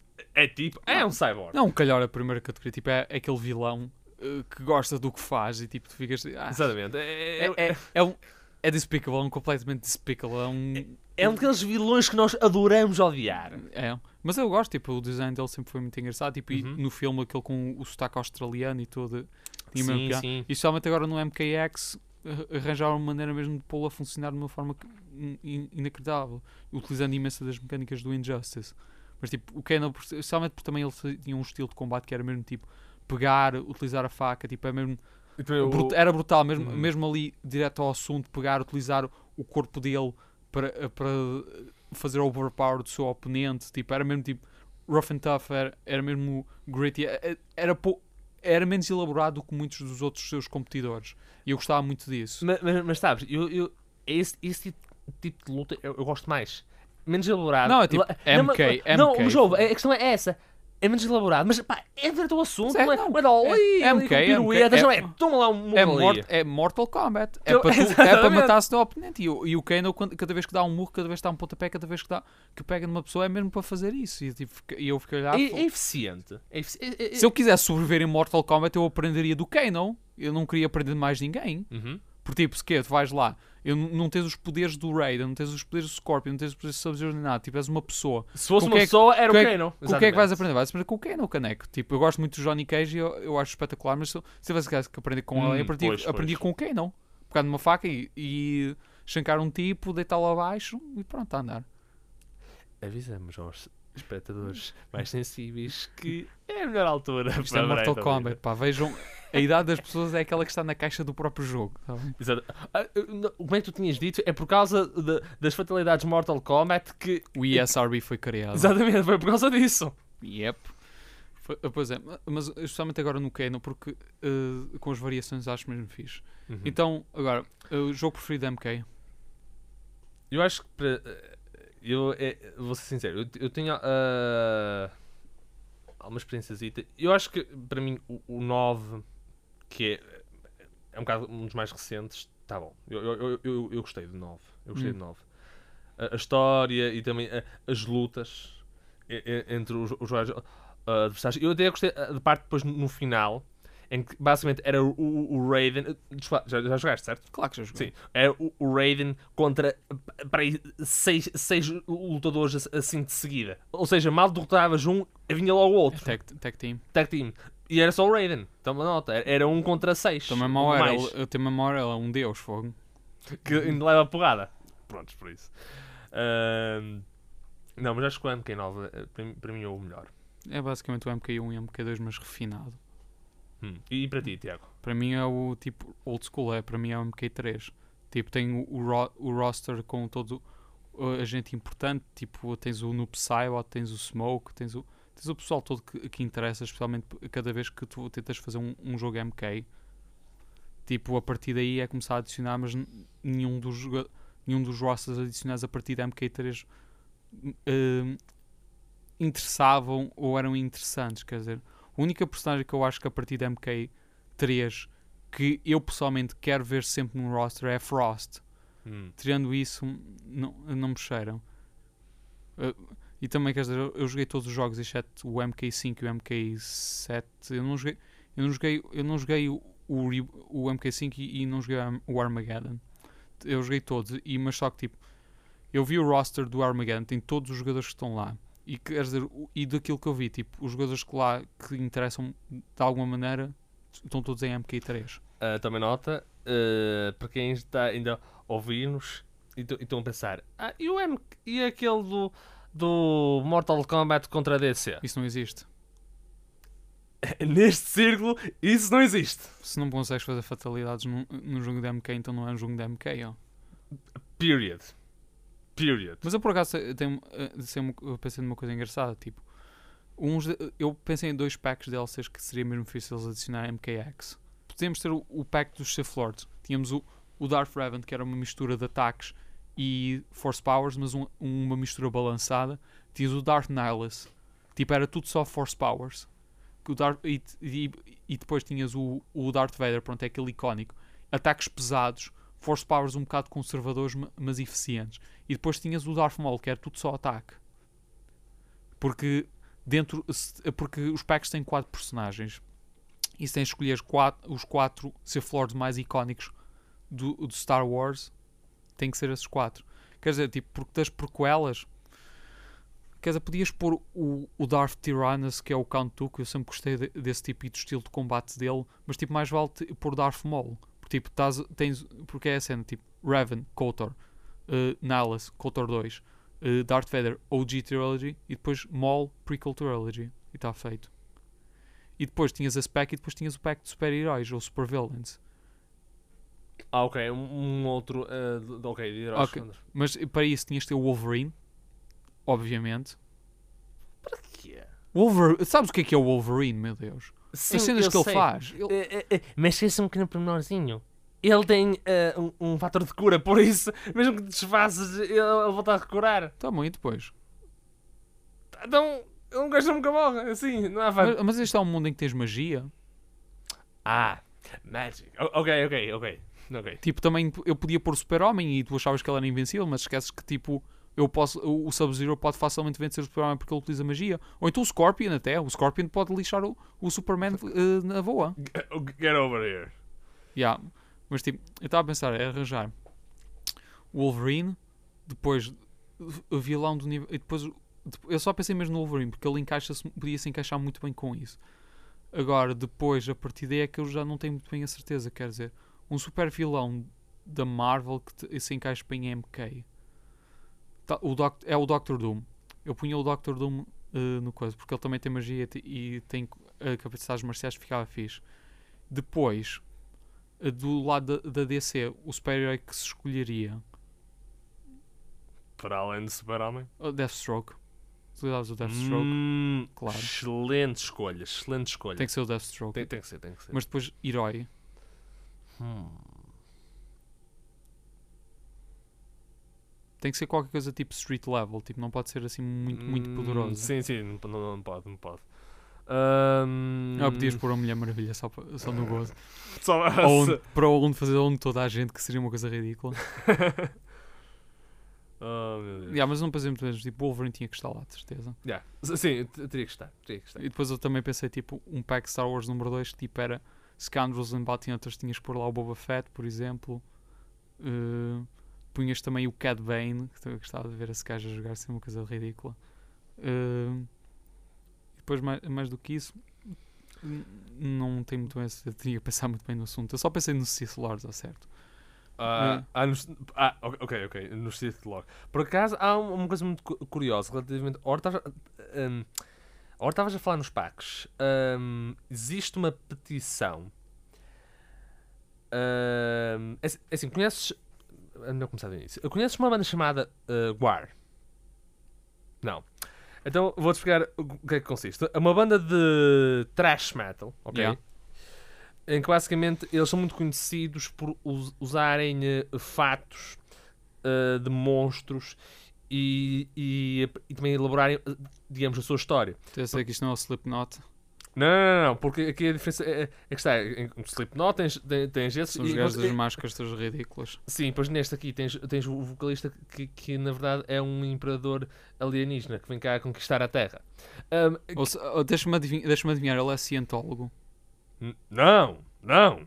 é tipo. É um cyborg. Não, calhor a primeira categoria. Tipo, é, é aquele vilão eh, que gosta do que faz e tipo, tu ficas. Ah, Exatamente. É, é, é, é, é um. É despicable, é um completamente despicable. É um. é um daqueles vilões que nós adoramos odiar. É, mas eu gosto, tipo, o design dele sempre foi muito engraçado, tipo, e Uhum. no filme aquele com o sotaque australiano e tudo, mesmo Sim, sim. E especialmente agora no MKX arranjaram uma maneira mesmo de pô-lo a funcionar de uma forma inacreditável, utilizando imensa das mecânicas do Injustice. Mas tipo, o Kano, especialmente porque também ele tinha um estilo de combate que era mesmo tipo pegar, utilizar a faca, tipo, é mesmo E Brut- era brutal, mesmo, Uhum. mesmo ali direto ao assunto, pegar, utilizar o corpo dele para, para fazer overpower do seu oponente, tipo, era mesmo tipo rough and tough, era, era mesmo gritty, era, era, pou- era menos elaborado do que muitos dos outros seus competidores. E eu gostava muito disso. Mas, mas, mas sabes, eu, eu, esse, esse tipo- tipo de luta eu, eu gosto mais. Menos elaborado. Não, é tipo MK, Não, MK. mas ouve, a questão é essa. É menos elaborado, mas pá, é direto ao assunto, É, não é? não, é, não, é- é ali MK, é piruetas, MK, não é- é? Toma lá um É, mort, é Mortal Kombat. É para, [laughs] tu- é para matar-se o teu oponente. E, o- e o Kano, cada vez que dá um murro, cada vez que dá um pontapé, cada vez que, dá, que pega numa pessoa, é mesmo para fazer isso. E, tipo, e eu fiquei a olhar. É, é eficiente. É efici- é- é- Se eu quisesse sobreviver em Mortal Kombat, eu aprenderia do Kano. Eu não queria aprender de mais ninguém. Uhum. Porque, tipo, se quê? Tu vais lá, eu não tens os poderes do Raiden, não tens os poderes do Scorpion, não tens os poderes do Sub-Zero nem nada. Tipo, és uma pessoa. Se fosse Com uma que é pessoa, era o é- Kano. O que é que vais aprender? Vais aprender com o Kano, caneco. Tipo, eu gosto muito do Johnny Cage e eu, eu acho espetacular, mas se se tivesse que aprender com Hum, ele, eu aprendi, pois, aprendi pois. com o Kano. Pegar numa faca e, e chancar um tipo, deitá-lo abaixo e pronto, a andar. Avisamos aos espectadores mais sensíveis que é a melhor altura Isto é para Mortal Brandon. Kombat, pá. Vejam, a idade das pessoas é aquela que está na caixa do próprio jogo. tá bem? Exato. Ah, Como é que tu tinhas dito? É por causa de- das fatalidades Mortal Kombat que. O ESRB foi criado. Exatamente, foi por causa disso. Yep. Foi- pois é, ma- mas especialmente agora no Kano, porque eh, com as variações acho mesmo fixe. Uhum. Então, agora, o jogo preferido da MK? Eu acho que para. Eu é, vou ser sincero, eu, eu tenho ah, alguma experiência. Eu acho que para mim o, o 9, que é, é um bocado um dos mais recentes, tá bom. Eu, eu, eu, eu, gostei do 9. Eu gostei Hum. do 9. a, a história e também a- as lutas entre os, os vários ah, adversários. Eu até gostei ah, da parte depois no final, em que basicamente era o, o, Raiden. desculpa, Já, já jogaste, certo? Claro que já joguei. Sim, era o, o Raiden contra para aí, seis, seis lutadores ass- assim de seguida. Ou seja, mal derrotavas um, vinha logo o É outro. Tag, tag team. Tag team. E era só o Raiden. Toma nota. Era- Era um contra seis. Também mal era. Eu tenho memória, ele é um deus, fogo. que ainda leva porrada. Prontos, por isso. Ahm, não, mas acho que o MK9 eh, para mim- para mim é o melhor. É basicamente o MK1 e o MK2, mas refinado. Hum. E para ti, Tiago? Para mim é o tipo old school, é para mim é o MK3. Tipo, tem o, o, ro- o roster com todo a gente importante, tipo, tens o Noob Saibot, tens o Smoke, tens o, tens o pessoal todo que, que interessa, especialmente cada vez que tu tentas fazer um, um jogo MK. Tipo, a partir daí é começar a adicionar, mas nenhum dos, nenhum dos rosters adicionados a partir da MK3 uh, interessavam ou eram interessantes, quer dizer, a única personagem que eu acho que a partir da MK3 que eu pessoalmente quero ver sempre num roster é Frost. Hum. Tirando isso, não, não me cheiram. Uh, e também, quer dizer, eu, eu joguei todos os jogos, exceto o MK5 e o MK7. Eu não joguei, eu não joguei, eu não joguei o, o, o MK5 e, e não joguei o Armageddon. Eu joguei todos, e, mas só que tipo, eu vi o roster do Armageddon, tem todos os jogadores que estão lá. E, quer dizer, e daquilo que eu vi, tipo, os jogadores que lá que interessam de alguma maneira estão todos em MK3. Ah, também nota, ah, para quem está ainda a ouvir-nos e e estão a pensar, ah, e, o M e aquele do, do Mortal Kombat contra a DC? Isso não existe. [laughs] Neste círculo, isso não existe. Se não consegues fazer fatalidades num, num jogo de MK, então não é um jogo de MK, ó. Period. Period. Mas eu por acaso tenho, eh, pensei numa coisa engraçada, tipo, uns de- eu pensei em dois packs de DLCs que seria mesmo difícil eles adicionar MKX. Podíamos ter o, o pack dos Sith Lords. Tínhamos o, o Darth Revan, que era uma mistura de ataques e Force Powers, mas um- uma mistura balançada. Tinhas o Darth Nihilus, tipo, era tudo só Force Powers. O Darth, e, e, e depois tinhas o, o Darth Vader, pronto, é aquele icónico. Ataques pesados, Force Powers um bocado conservadores, ma- mas eficientes. E depois tinhas o Darth Maul, que era tudo só ataque. Porque dentro porque os packs têm quatro personagens. E se tens de escolher quatro, os quatro Sith Lords mais icónicos do, do Star Wars, tem que ser esses quatro. Quer dizer, tipo, porque das prequelas, quer dizer, podias pôr o, o Darth Tyrannus, que é o Count Dooku, eu sempre gostei de- desse tipo de estilo de combate dele, mas tipo, mais vale pôr Darth Maul. Porque, tipo, tás, tens, porque é a cena, tipo, Revan, KOTOR, uh, Nihilus, KOTOR 2, uh, Darth Vader, OG Trilogy, e depois Maul, Prequel Trilogy, e está feito. E depois tinhas esse pack e depois tinhas o pack de super-heróis, ou super-villains. Ah, ok. Um, um outro. de- ok, de heróis. Ok. Mas eh, para isso tinhas de ter o Wolverine, obviamente. Para quê? Wolver... Sabes o que é que é o Wolverine, meu Deus? Sim, As cenas que ele sei. faz. Ele- Eh, eh, eh, mas esquece um pequeno pormenorzinho. Ele tem eh, um, um fator de cura, por isso, [laughs] mesmo que desfaças, ele, ele volta a recurar. Tá bom, e depois? Então, um gajo nunca morre, assim, não há fator. Mas, mas este é um mundo em que tens magia. Ah, magic. Ok, ok, ok. Ok. Tipo, também eu podia pôr o super-homem e tu achavas que ele era invencível, mas esqueces que, tipo, eu posso, o Sub-Zero pode facilmente vencer o super-homem porque ele utiliza magia. Ou então o Scorpion até. O Scorpion pode lixar o, o Superman eh, na boa. Get over here. Yeah. Mas tipo, eu estava a pensar, é arranjar Wolverine, depois o vilão do nível. E depois eu só pensei mesmo no Wolverine, porque ele encaixa podia se encaixar muito bem com isso. Agora, depois, a partir daí é que eu já não tenho muito bem a certeza. Quer dizer, um super vilão da Marvel que te- se encaixa bem em MK Tá, o Doc- é o Doctor Doom. Eu punha o Doctor Doom eh, no coisa, porque ele também tem magia e tem eh, capacidades marciais, ficava fixe. Depois, do lado da, da DC, o super-herói que se escolheria, Para além de super-homem. o Deathstroke. Utilizavas o Deathstroke, Hum, claro. Excelente escolha, excelente escolha. Tem que ser o Deathstroke. Tem, tem que ser, tem que ser. Mas depois, herói. Hum. Tem que ser qualquer coisa tipo street level. Tipo, não pode ser assim muito, muito Hum, poderoso. Sim, sim, não, não, não pode, não pode. Ahm, Ah, podias pôr a Mulher Maravilha só, só no gozo. [laughs] Só, Ou onde, para onde fazer onde toda a gente, que seria uma coisa ridícula. [laughs] Oh, meu Deus. Yeah, mas não pensei muito mesmo, tipo, Wolverine tinha que estar lá, de certeza. Yeah. Sim, teria que estar. Teria que estar. E depois eu também pensei, tipo, um pack Star Wars número 2, que tipo era Scoundrels and Bounty Hunters, tinhas que pôr lá o Boba Fett, por exemplo. Uh, punhas também o Cad Bane, que eu gostava de ver esse gajo a jogar, sem uma coisa ridícula. Uh, depois, mais, mais do que isso, não tem muito bem, eu tinha que pensar muito bem no assunto. Eu só pensei no Sith Lords, ao certo. Ah, ah, nos- ah, ok, ok, no Sith logo. Por acaso, há um- uma coisa muito cu- curiosa relativamente. Ora, estavas um, ora, a falar nos packs. Hum, existe uma petição. Hum, é, assim- é assim, conheces. ah, Não começar do início. Conheces uma banda chamada uh, Guar? Não. Então vou-te explicar o que é que consiste. É uma banda de thrash metal, ok? Yeah. Em que basicamente eles são muito conhecidos por us- usarem eh, fatos eh, de monstros e, e, e também elaborarem, eh, digamos, a sua história. Então eu sei que isto não é o Slipknot, Não, não, não, porque aqui a diferença é, é que está. Em em Slipknot tens, tens, tens esse. são os gajos das máscaras todas ridículas. Sim, pois neste aqui tens, tens o vocalista que, que na verdade é um imperador alienígena que vem cá conquistar a Terra. Ou se- ou Deixa-me adivinhar, deixa adivinhar, ele é cientólogo. Não, não.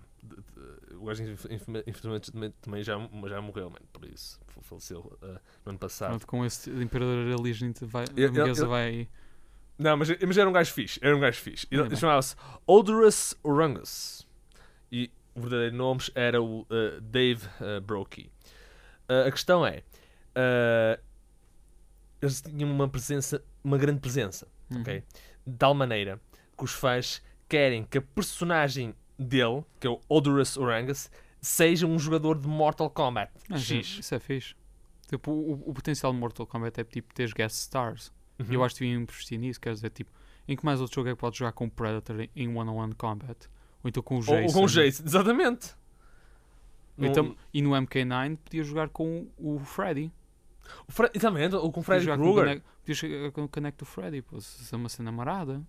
O gajo, inf- inf- infelizmente, também- já, já morreu, mano, por isso. Faleceu ah, no ano passado. Pronto, com esse imperador alienígena vai, Eu- a burguesa eu- vai Não, mas, mas era um gajo fixe. Era um gajo fixe. Ele Ainda bem. chamava-se Odorous Orangus. E o verdadeiro nome era o ah, Dave uh, Brokey. Ah, a questão é. eles tinham uma presença, uma grande presença. Uhum. ok? De tal maneira que os fãs querem que a personagem dele, que é o Odorous Orangus, seja um jogador de Mortal Kombat Ah, sim, X. Isso é fixe. Tipo, o, o potencial de Mortal Kombat é tipo ter guest stars. Uhum. E eu acho que deviam investir nisso. Quer dizer, tipo, em que mais outro jogo é que pode jogar com o Predator em- one-on-one combat? Ou então com o Jason? ou com o Jason, exatamente. Ou então- e no MK9 podia jogar com o Freddy. o Fre- exatamente, ou com o Freddy Krueger. Podia jogar com o Connect do Freddy. Pô, se é uma cena marada.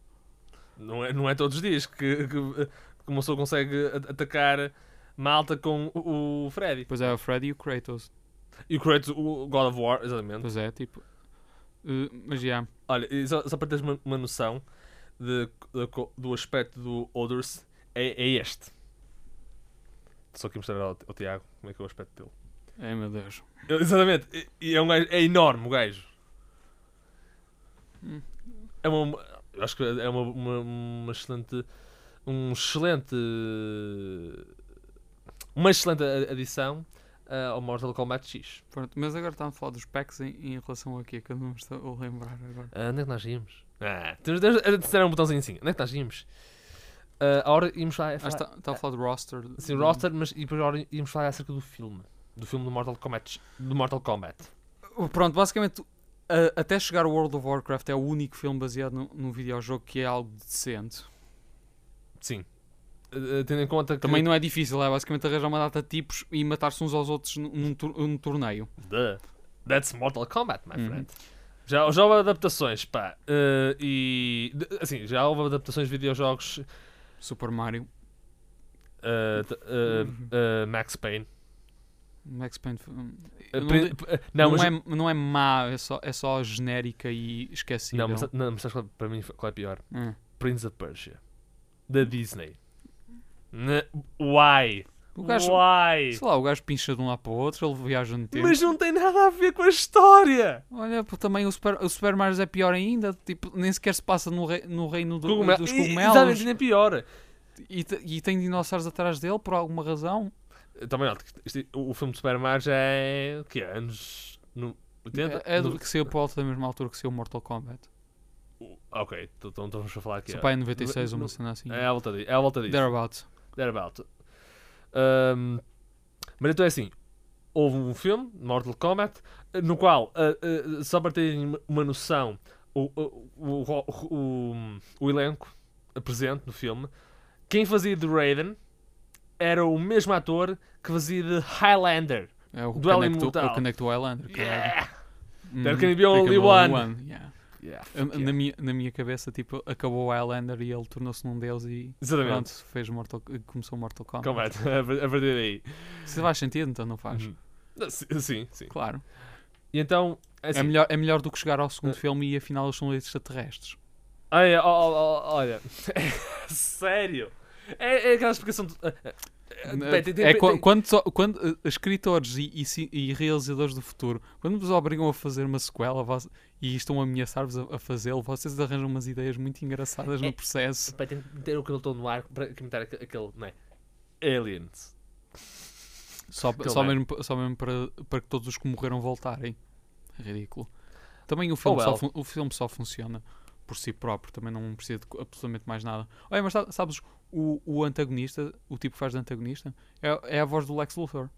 Não é, não é todos os dias que, que, que uma pessoa consegue atacar malta com o, o Freddy. Depois é o Freddy e o Kratos. E o Kratos, o God of War, exatamente. Pois é, tipo. Eh, mas já. Olha, e só, só para teres uma, uma noção de, de do aspecto do Odors, é, é este. Só que mostrar ao, ao Tiago como é que é o aspecto dele. Ai meu Deus. Ele- Exatamente, e- e é, um gajo, é enorme o gajo. Hum. É uma, eu acho que é uma, uma, uma excelente. Um excelente. Uma excelente adição ah, ao Mortal Kombat X. Pronto, mas agora estamos a falar dos packs em, em relação a quê? Que eu não me estou a lembrar agora. Ah, onde é que nós íamos? Ah, temos de ter um botãozinho assim. Onde é que nós íamos? Ah, a hora íamos falar. Ah, está, está a falar do roster. Sim, roster, mas e depois a hora íamos falar acerca do filme. Do filme do Mortal Kombat. Do Mortal Kombat. Pronto, basicamente, a- até chegar o World of Warcraft é o único filme baseado no, no videojogo que é algo decente. Sim. Ah, tendo em conta que. Também não é difícil, é basicamente arranjar uma data de tipos e matar-se uns aos outros num, tor- num torneio. Duh. That's Mortal Kombat, my Uhum. friend. Já, já houve adaptações, pá. eh, e. Assim, já houve adaptações de videojogos. Super Mario, eh, eh, Uhum. eh, Max Payne. Max Payne. hum, Eh, não, eh, não, não, mas. é, não é má, é só, é só genérica e esquecível. Não, mas, não, mas sabes qual- para mim qual é pior? Hum. Prince of Persia. Da Disney. Why? O gajo, Why? sei lá, o gajo pincha de um lado para o outro, ele viaja no tempo. Mas não tem nada a ver com a história! Olha, pô, também o Super, o Super Mario é pior ainda, tipo, nem sequer se passa no, rei- no reino do- Cogumelo- dos cogumelos Exatamente, ainda é pior. e, e tem dinossauros atrás dele por alguma razão. Também, o filme de Super Mario é. O que é? Anos. No, 80? É, é do No- que saiu por volta da mesma altura que saiu o Mortal Kombat. Ok, então então estamos a falar aqui. Seu ó. pai é 96, No- uma cena assim. É à volta disso. É à volta disso. Thereabouts. Thereabout. Ahm, mas então é assim: houve um filme, Mortal Kombat, no qual, ah, ah, só para terem uma- noção, o, o, o, o, elenco presente no filme, quem fazia de Raiden era o mesmo ator que fazia de Highlander. É o Duelo Connect, Imortal. é o Connect Highlander. Yeah! There can be only can one. yeah. Yeah, Na, minha, na minha cabeça, tipo, acabou o Highlander e ele tornou-se num deus e Exatamente. pronto, fez Mortal, começou o Mortal Kombat. Kombat, [laughs] a ver- a partir daí. Se faz sentido, então não faz. Uhum. Sim, sim. Claro. E então, assim, É, melhor, é melhor do que chegar ao segundo Eh. filme e afinal eles são extraterrestres. Olha, ó, ó, ó, olha. [laughs] sério. É, é aquela explicação. De... é quando, só- quando eh, escritores e, e e realizadores do futuro, quando vos obrigam a fazer uma sequela vós- e estão a ameaçar-vos a, a fazê-lo, vocês arranjam umas ideias muito engraçadas no É- processo. Pá, tem que ter o que eu estou no ar para comentar aquele, não é? Aliens. Só, aquele só, é. mesmo, só mesmo para, para que todos os que morreram voltarem. Ridículo. Também o filme, Oh, só, well. fun- o filme só funciona por si próprio, também não precisa de absolutamente mais nada. Olha, mas sa- sabes, o, o antagonista, o tipo que faz de antagonista, é, é a voz do Lex Luthor.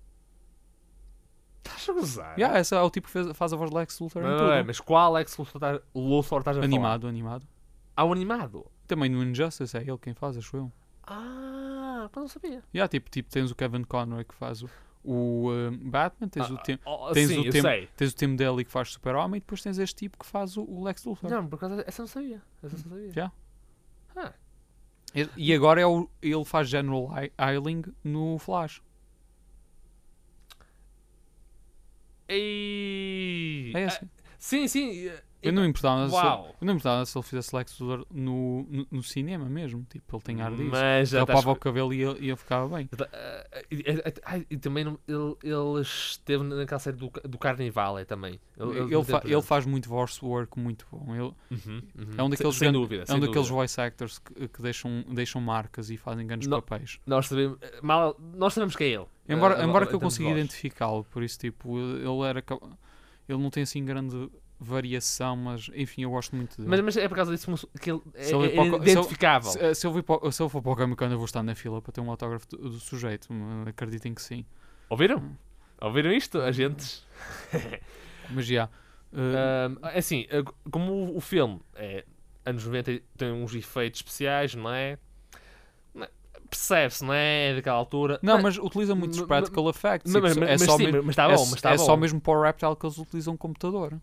Estás a gozar? Yeah, esse é o tipo que fez- faz a voz do Lex Luthor em Não, tudo. não é, mas qual Lex Luthor estás- Luthor estás a falar? Animado, animado. Há um animado? Também no Injustice é ele quem faz, acho eu. Ah, eu não sabia. Yeah, tipo, tipo, tens o Kevin Conroy que faz o, o uh, Batman, tens, o, Ah, Tim, oh, tens sim, o sei. tens o Tim Daly que faz Super-Homem e depois tens este tipo que faz o, o Lex Luthor. Não, por causa essa eu não sabia. Essa não sabia. Já. Ah. E- E agora é o, ele faz General Eiling no Flash. Ei. É Ah, assim. sim, sim. Eh, Eu não importava se, eu não importava se ele fizesse Lex Luthor no, no, no cinema mesmo. Tipo, ele tem ar disso. Mas já Ele estás... o cabelo e ele, e ele ficava bem. Ah, e, e- ai, e também não- ele, ele esteve naquela série do, do Carnival é, também. Ele, manteve fa- ele faz muito voice work muito bom. Ele, Uhum, uhum. É um daqueles sem, sem grandes- dúvida. é sem um daqueles dúvida. voice actors que, que deixam, deixam marcas e fazem grandes Não. papéis. Nós sabemos, mal, nós sabemos que é ele. Embora, Ah, embora em que eu termos de consiga voz. identificá-lo, por isso, tipo, ele era. ca- Ele não tem assim grande variação, mas enfim, eu gosto muito dele. Mas, mas é por causa disso que ele é, é para identificável. Se, se eu vir para, o- se eu for para o Comic Con, eu vou estar na fila para ter um autógrafo do, do sujeito. hum, Acreditem que sim. Ouviram? Ouviram isto, agentes? [laughs] Mas já. uh, é assim, como o, o filme é anos 90 e tem uns efeitos especiais, não é? É? Percebe-se, não é? Daquela altura. não, mas utiliza muitos mas- practical effects. mas, mas, é mas só sim, mesmo- mas está é, bom, mas está é bom. só mesmo para o Reptile que eles utilizam um computador.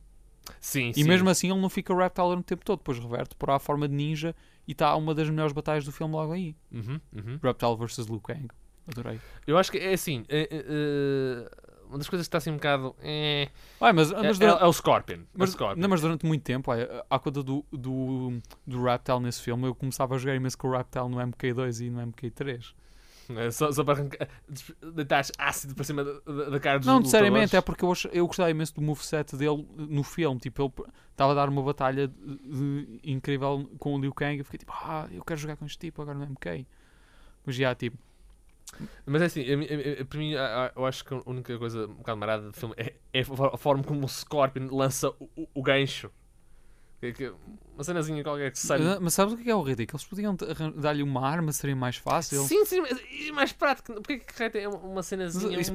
Sim, E sim. mesmo assim ele não fica Reptile no tempo todo, depois reverte para a forma de ninja e está uma das melhores batalhas do filme logo aí. Uhum, uhum. Reptile vs Liu Kang. Adorei. Eu acho que é assim. é- é- é, uma das coisas que está assim um bocado. É, Ai, mas, é, mas é- durante, é o Scorpion. mas, o Scorpion. não, mas durante muito tempo, olha, à conta do, do, do Reptile nesse filme, eu começava a jogar imenso com o Reptile no MK2 e no MK3. [laughs] É Só, só para arrancar, deitar ácido para cima da, da- cara dos Não, necessariamente, é porque eu, eu gostava imenso do moveset dele no filme. Tipo, ele estava a dar uma batalha de- de- incrível com o Liu Kang. Eu fiquei tipo, ah, eu quero jogar com este tipo agora no MK. Mas já, tipo, Mas é assim, para mim, eu acho que a única coisa um bocado marada do filme é, é a for- a forma como o Scorpion lança o- o gancho. Uma cenazinha qualquer que sai. mas sabes o que é o ridículo? Eles podiam dar-lhe uma arma, seria mais fácil. Sim, sim, mas é mais prático. Porquê que tem uma cenazinha, Isso um?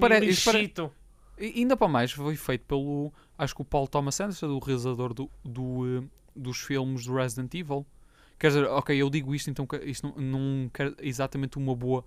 E ainda para mais, foi feito pelo. Acho que o Paul Thomas Anderson, do realizador do, do, eh, dos filmes do Resident Evil. Quer dizer, ok, eu digo isto, então isto não, não quer exatamente uma boa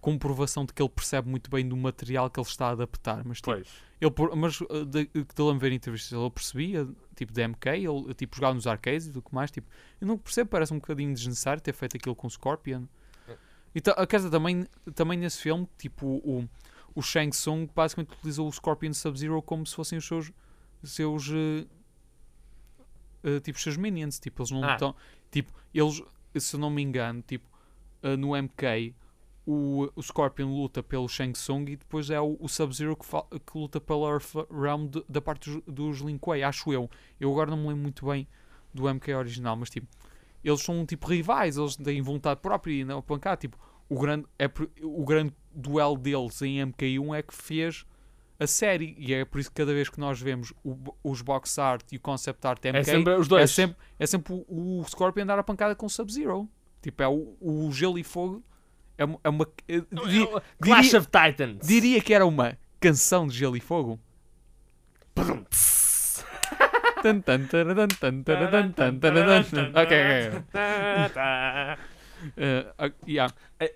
comprovação de que ele percebe muito bem do material que ele está a adaptar. Mas, tipo, ele, mas uh, de, de ele me ver em entrevistas, ele percebia, tipo, de MK, ele tipo, jogava nos arcades e tudo que mais. Tipo, eu não percebo, parece um bocadinho desnecessário ter feito aquilo com o Scorpion. É. E ta- quer dizer, também, também nesse filme, tipo, o, o Shang Tsung basicamente utiliza o Scorpion Sub-Zero como se fossem os seus, seus uh, uh, tipo, os seus minions. Tipo, eles não Ah. estão. Tipo, eles, se eu não me engano, tipo, uh, no MK. O, o Scorpion luta pelo Shang Tsung e depois é o, o Sub-Zero que, que luta pela Earth Realm de- da parte dos, dos Lin Kuei, acho eu. Eu agora não me lembro muito bem do MK original, mas tipo, eles são tipo rivais, eles têm vontade própria e não pancar. Tipo, o grande, é, o grande duelo deles em MK1 é que fez a série e é por isso que cada vez que nós vemos o os box art e o concept art MK É sempre os é dois. sempre, é sempre o, o Scorpion andar a pancada com o Sub-Zero. Tipo, é o, o gelo e fogo. É, uma- é uma. é- di- Clash diria- of Titans. diria que era uma canção de gelo e fogo. Ok, ok. Eh, ah, yeah. Eh,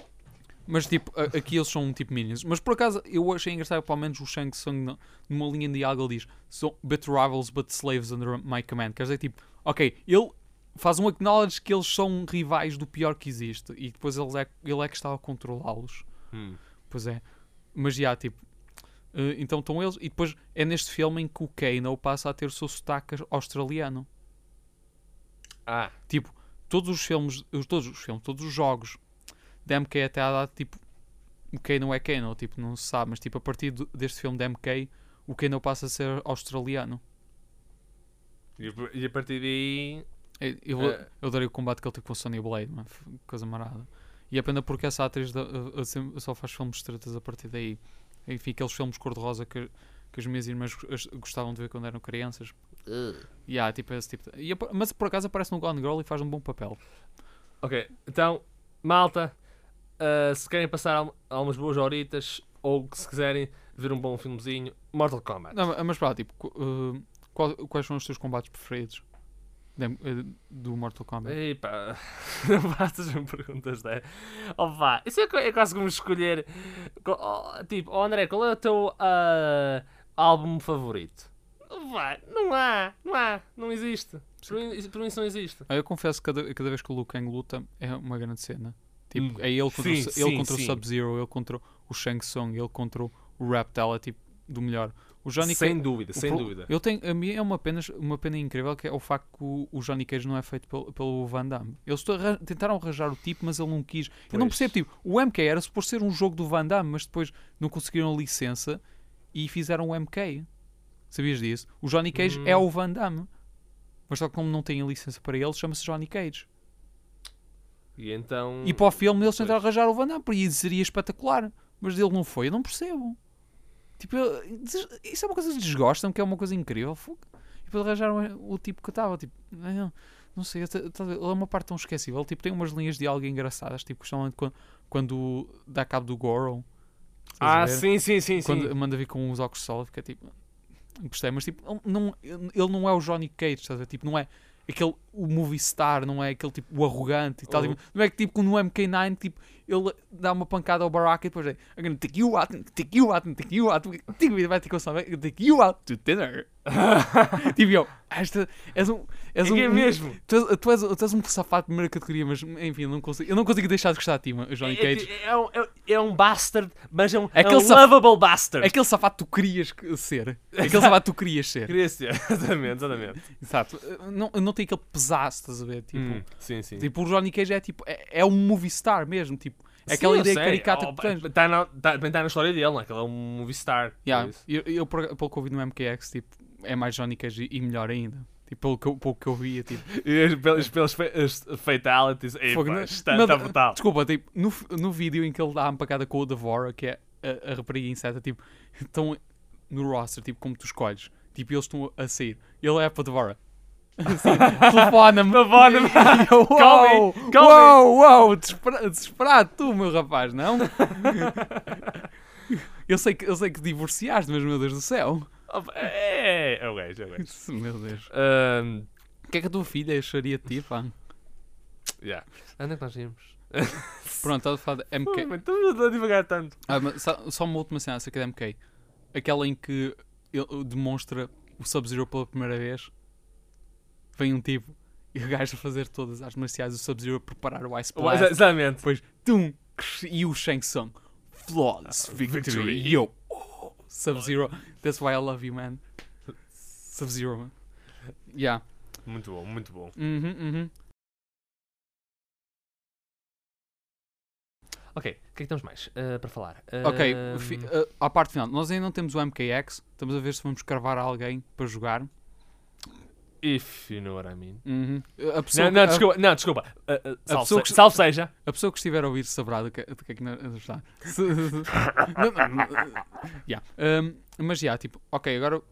Mas tipo, aqui eles são um tipo minions. Mas por acaso eu achei engraçado pelo menos o Shang Tsung numa linha de diálogo diz so, but rivals but slaves under my command. Quer dizer, tipo, ok, ele faz um acknowledge que eles são rivais do pior que existe e depois ele é, ele é que está a controlá-los. Hum. Pois é. Mas já, tipo, Eh, então estão eles. E depois é neste filme em que o Kano passa a ter o seu sotaque australiano. Ah, Tipo, todos os filmes, os- todos os filmes, todos os jogos da MK até à data, tipo, o Kano é Kano, tipo, não se sabe, mas tipo, a partir do- deste filme da MK, o Kano passa a ser australiano. e, e a partir daí. Eu, eu, Eh. eu adorei o combate que ele teve com o Sonny Blade, mano, coisa marada. E é pena porque essa atriz da- a- a- só faz filmes estreitas a partir daí. Enfim, aqueles filmes cor-de-rosa que, que as minhas irmãs gostavam de ver quando eram crianças. E há, tipo, esse tipo de- e Mas por acaso aparece no Gone Girl e faz um bom papel. Ok, então, malta, ah, se querem passar al- algumas boas horitas ou se quiserem ver um bom filmezinho, Mortal Kombat. Não, mas pá, tipo, uh, qual- quais são os teus combates preferidos do Mortal Kombat? Epá, [laughs] não faças-me perguntas dessas. Opa, isso é, é quase como escolher. co- oh, tipo, oh André, qual é o teu ah, álbum favorito? Vai, não há, não há, não existe. Mim, isso- por mim isso não existe. Ah, Eu confesso que cada, cada vez que o Liu Kang luta é uma grande cena. Tipo, Hum. é ele contra, Sim, o, Su- sim, ele contra sim. o Sub-Zero, ele contra o Shang Tsung, ele contra o Reptile, é tipo do melhor. O Johnny sem Cage- dúvida, o sem pro- dúvida. Eu tenho, a mim é uma pena, uma pena incrível que é o facto que o, o Johnny Cage não é feito pelo, pelo Van Damme. Eles tentaram arranjar o tipo, mas ele não quis. Eu não Pois. percebo, tipo, o MK era suposto ser um jogo do Van Damme, mas depois não conseguiram a licença e fizeram o MK. Sabias disso? O Johnny Cage Hum. é o Van Damme. Mas só que como não tem a licença para ele, chama-se Johnny Cage. E então. E para o filme eles tentaram Pois. arranjar o Van Damme, isso seria espetacular. Mas ele não foi, eu não percebo. Tipo, eu- isso é uma coisa que desgostam, que é uma coisa incrível. E depois arranjaram o tipo que estava, tipo, não, não sei, ele é uma parte tão esquecível. Ele tipo, tem umas linhas de algo engraçadas, tipo, justamente quando, quando dá cabo do Goro. Estás a Ah, sim, sim, sim, sim. Quando manda vir com os óculos de sol, fica tipo. Gostei, mas tipo, ele não, ele não é o Johnny Cage, estás a ver? Tipo, não é aquele o movie star, não é aquele tipo o arrogante e tal. Tipo, não é que tipo no MK9, tipo, ele dá uma pancada ao Baraka e depois é I'm gonna take you out, take you out, take you out, take vai ter que saber, take you out to dinner. [laughs] tipo, eu, esta, és um. És um, é mesmo. Tu és, tu, és, tu és um safado de primeira categoria, mas enfim, eu não consigo, eu não consigo deixar de gostar de ti, Johnny É, Cage. é, é um, é, é um bastard, mas é um, É é um saf- lovable bastard. Aquele safado que tu querias que- ser. Aquele safado que tu querias ser. [laughs] Queria ser, exatamente, exatamente. Exato. Não, não tem aquele pesaço, estás a ver? Tipo, Hum, sim, sim. tipo o Johnny Cage é tipo, é, é um movie star mesmo, tipo, é aquela ideia caricata que tu tens. Está na, tá, tá na história dele, não é? Que ele é um movie star. Yeah, eu, eu, pelo que eu vi no MKX, tipo, é mais Johnny Cage e melhor ainda. Tipo, pelo que, eu, pelo que eu via, tipo. E as- pelas, pelas fa- as fatalities, ei, Fogo, pá, está, brutal. Desculpa, tipo, no, no vídeo em que ele dá a empacada com o Devora, que é a, a rapariga inseta, tipo, estão no roster, tipo, como tu escolhes. Tipo, eles estão a sair. E ele é para Devora. [laughs] Assim, telefona-me. Telefona-me. E [laughs] Uou, uou, uou, desespera- desesperado tu, meu rapaz, não? [laughs] eu, sei que, eu sei que divorciaste, mas meu Deus do céu. É, é o gajo, é o gajo. Meu Deus. O que é que a tua filha acharia de ti, pá? yeah. Onde é que nós íamos? [laughs] Pronto, estás a falar de MK. Estamos a divagar tanto. Ah, mas só, só uma última cena acerca da MK. Aquela em que ele demonstra o Sub-Zero pela primeira vez. Vem um tipo e o gajo a fazer todas as marciais, o Sub-Zero a preparar o Ice Blast. Exatamente. Depois, tum, e o Shang Tsung. Flawless victory. victory. Yo, oh, Sub-Zero. That's why I love you, man. Sub-Zero, man. Yeah. Muito bom, muito bom. Uhum, uhum. Ok, o que é que temos mais ah, para falar? Ok, Ahm, fi- uh, à parte final, nós ainda não temos o MKX, estamos a ver se vamos cravar alguém para jogar. If you know what I mean. Uhum. A, pessoa, Não, não, a- desculpa, não, desculpa. Ah, ah, salve, pessoa se- que- salve seja. a pessoa que estiver a ouvir saberá do que, do que é que nós [laughs] está. Se- yeah. Um, mas já, tipo, ok, agora uh,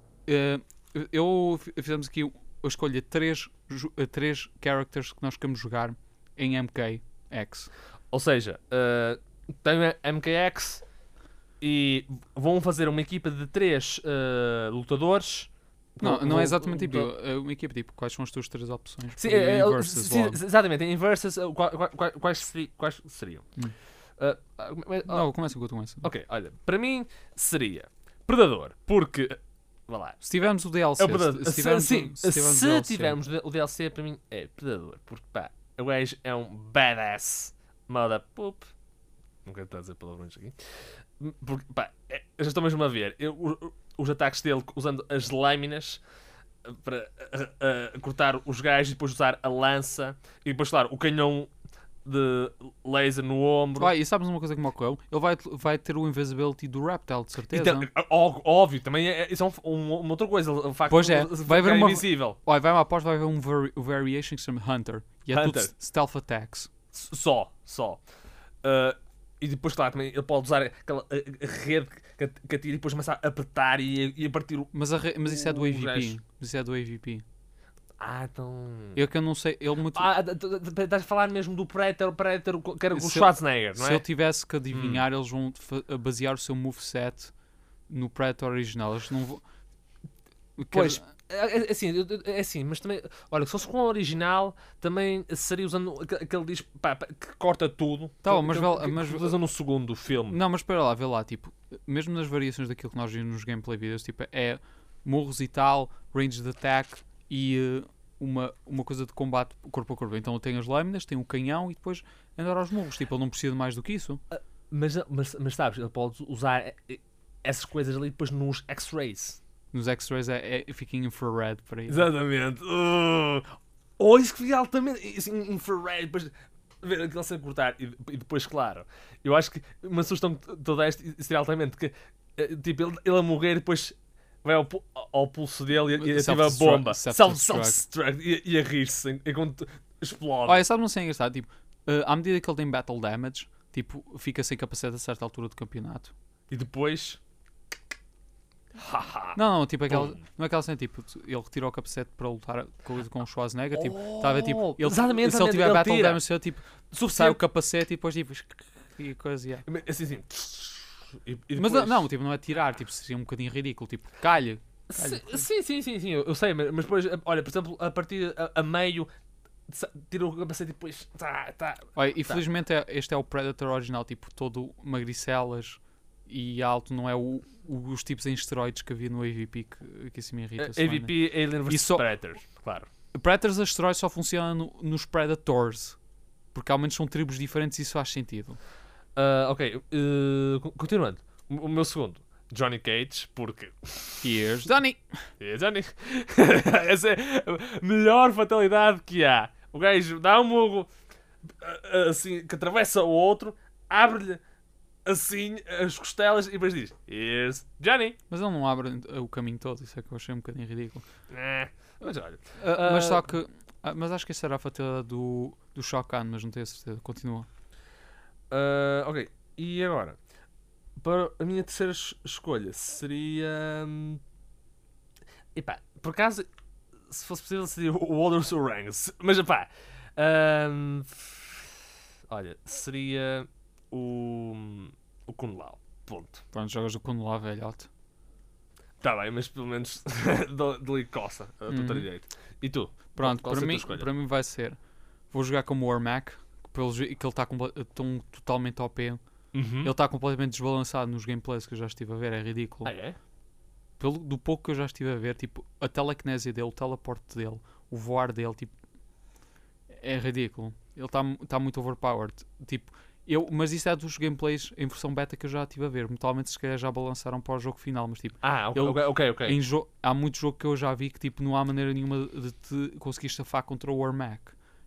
eu fi- fizemos aqui a escolha de três, uh, três characters que nós queremos jogar em MKX. Ou seja, uh, tem a MKX e vão fazer uma equipa de três uh, lutadores. Não, não é exatamente tipo, é uma equipa tipo, quais são as tuas três opções? Sim, é, é, versus sim, exatamente, em versus, qua- quais, seri- quais seriam? Hum. Uh, ah, mas- ah, Não, começa enquanto começa. ok, olha, para mim seria Predador, porque. Vá lá. Se tivermos o DLC, É o Predador. se, Se, tivermos, sim, o- se, tivermos o DLC, tivermos o DLC, para mim é Predador, porque pá, o gajo é um badass mother poop. Nunca estou a dizer palavrões aqui. Porque, pá, é- já estou mesmo a ver. Eu- o- os ataques dele usando as lâminas eh, para eh, eh, cortar os gajos e depois usar a lança e depois, claro, o canhão de laser no ombro. Ah, e sabes uma coisa que me ocorreu? Ele vai, vai ter o invisibility do Reptile, de certeza. Então, ó- óbvio, também é, isso é um- um- uma outra coisa. O facto Pois é, vai haver uma- invisível. Olha, vai-me aposto, vai haver um vari- variation que se chama Hunter. E é tudo Hunter. s- stealth attacks. Só, só. Uh, e depois, claro, também ele pode usar aquela a- a rede que, que atira e depois começa a apertar e, a- e a partir o. Mas, a re- mas isso é do AVP. Mas isso é do AVP. Ah, então. Eu que eu não sei, ele muito. Ah, estás a falar mesmo do Predator, o Predator que era com o Se Schwarzenegger, não Se é? eu tivesse que adivinhar, eles vão basear o seu moveset no Predator original. Eles não vão. Pois, É, é- assim, eu- eu- é assim, mas também, olha, se fosse com o original, também seria usando aque- aquele disco pá, que corta tudo. Tá que, mas que- que- mas- no segundo filme. Não, mas espera lá, vê lá, tipo, mesmo nas variações daquilo que nós vimos nos gameplay videos, tipo, é morros e tal, range de attack e eh, uma, uma coisa de combate corpo a corpo. Então tem as lâminas, tem o canhão e depois andar aos morros. Tipo, ele não precisa de mais do que isso. Mas, mas, mas sabes, ele pode usar eh, essas coisas ali depois nos X-Rays. Nos X-rays é, é, fica em infrared para ele. Exatamente. Uh, ou isso que fica altamente assim, infrared, depois ver aquele sem cortar e, e depois, claro, eu acho que uma sugestão que toda esta seria altamente que eh, tipo, ele, ele a morrer e depois vai ao, ao pulso dele e, e ativa a bomba. self-destruct. E, e a rir-se en- enquanto explode. Olha, sabe não sei engraçado? Tipo, eh, à medida que ele tem battle damage, tipo, fica sem capacete a certa altura do campeonato. E depois. Não, não, tipo, aquela, não é aquela cena, tipo, ele retirou o capacete para lutar com, com o Schwarzenegger, tipo, está a ver, tipo, Oh, ele, exatamente, se ele tiver ele battle tira. damage, tipo, sai o capacete e depois, tipo, e coisa, yeah. Assim, assim. E, e Mas depois- não, tipo, não é tirar, tipo, seria um bocadinho ridículo, tipo, calha. Sim, sim, sim, sim, sim, eu, eu sei, mas, mas depois, olha, por exemplo, a partir a, a meio, tira o capacete e depois. Tá, tá. Olha, infelizmente é- este é o Predator original, tipo, todo magricelas e alto, não é o, o- os tipos em esteroides que havia no AVP, que, que isso me irrita. né? AVP, Alien vs só- Predator, claro. Predators a esteroides só funcionam no- nos Predators, porque ao menos são tribos diferentes e isso faz sentido. Ah, ok, uh, co- continuando. O, meu segundo, Johnny Cage, porque. Here's Donnie! [laughs] É, Johnny. [laughs] Essa é a melhor fatalidade que há. O gajo dá um murro ah, assim, que atravessa o outro, abre-lhe assim as costelas e depois diz: Here's Johnny. Mas ele não abre o caminho todo, isso é que eu achei um bocadinho ridículo. Eh, Mas olha. Ah, mas Ah, só que. ah, mas acho que essa era a fatalidade do, do Shao Kahn, mas não tenho a certeza. Continua. Ah, ok, e agora? Para a minha terceira es- escolha seria. hum, Epá, por acaso, se fosse possível, seria o Walder Surang. Se- Mas epá. hum, olha, seria o. O Kun Lao. Ponto. Pronto, jogas o Kuno lá, velhote. Tá bem, mas pelo menos [laughs] dou- dou-lhe coça a Uhum. direito. E tu? Pronto, Qual para mim, para mim vai ser. Vou jogar como o Warmac, que, pelos, que ele está tão totalmente OP. Uhum. Ele está completamente desbalançado nos gameplays que eu já estive a ver, é ridículo. Ah, é? Pelo, do pouco que eu já estive a ver, tipo, a telekinésia dele, o teleporte dele, o voar dele, tipo, é ridículo. Ele está tá muito overpowered. Tipo, eu, mas isso é dos gameplays em versão beta que eu já estive a ver. Mutualmente, se calhar já balançaram para o jogo final, mas tipo, Ah, ok, Ele- ok, ok. ok. em jo- há muito jogo que eu já vi que tipo, não há maneira nenhuma de te conseguir estafar contra o Warmac.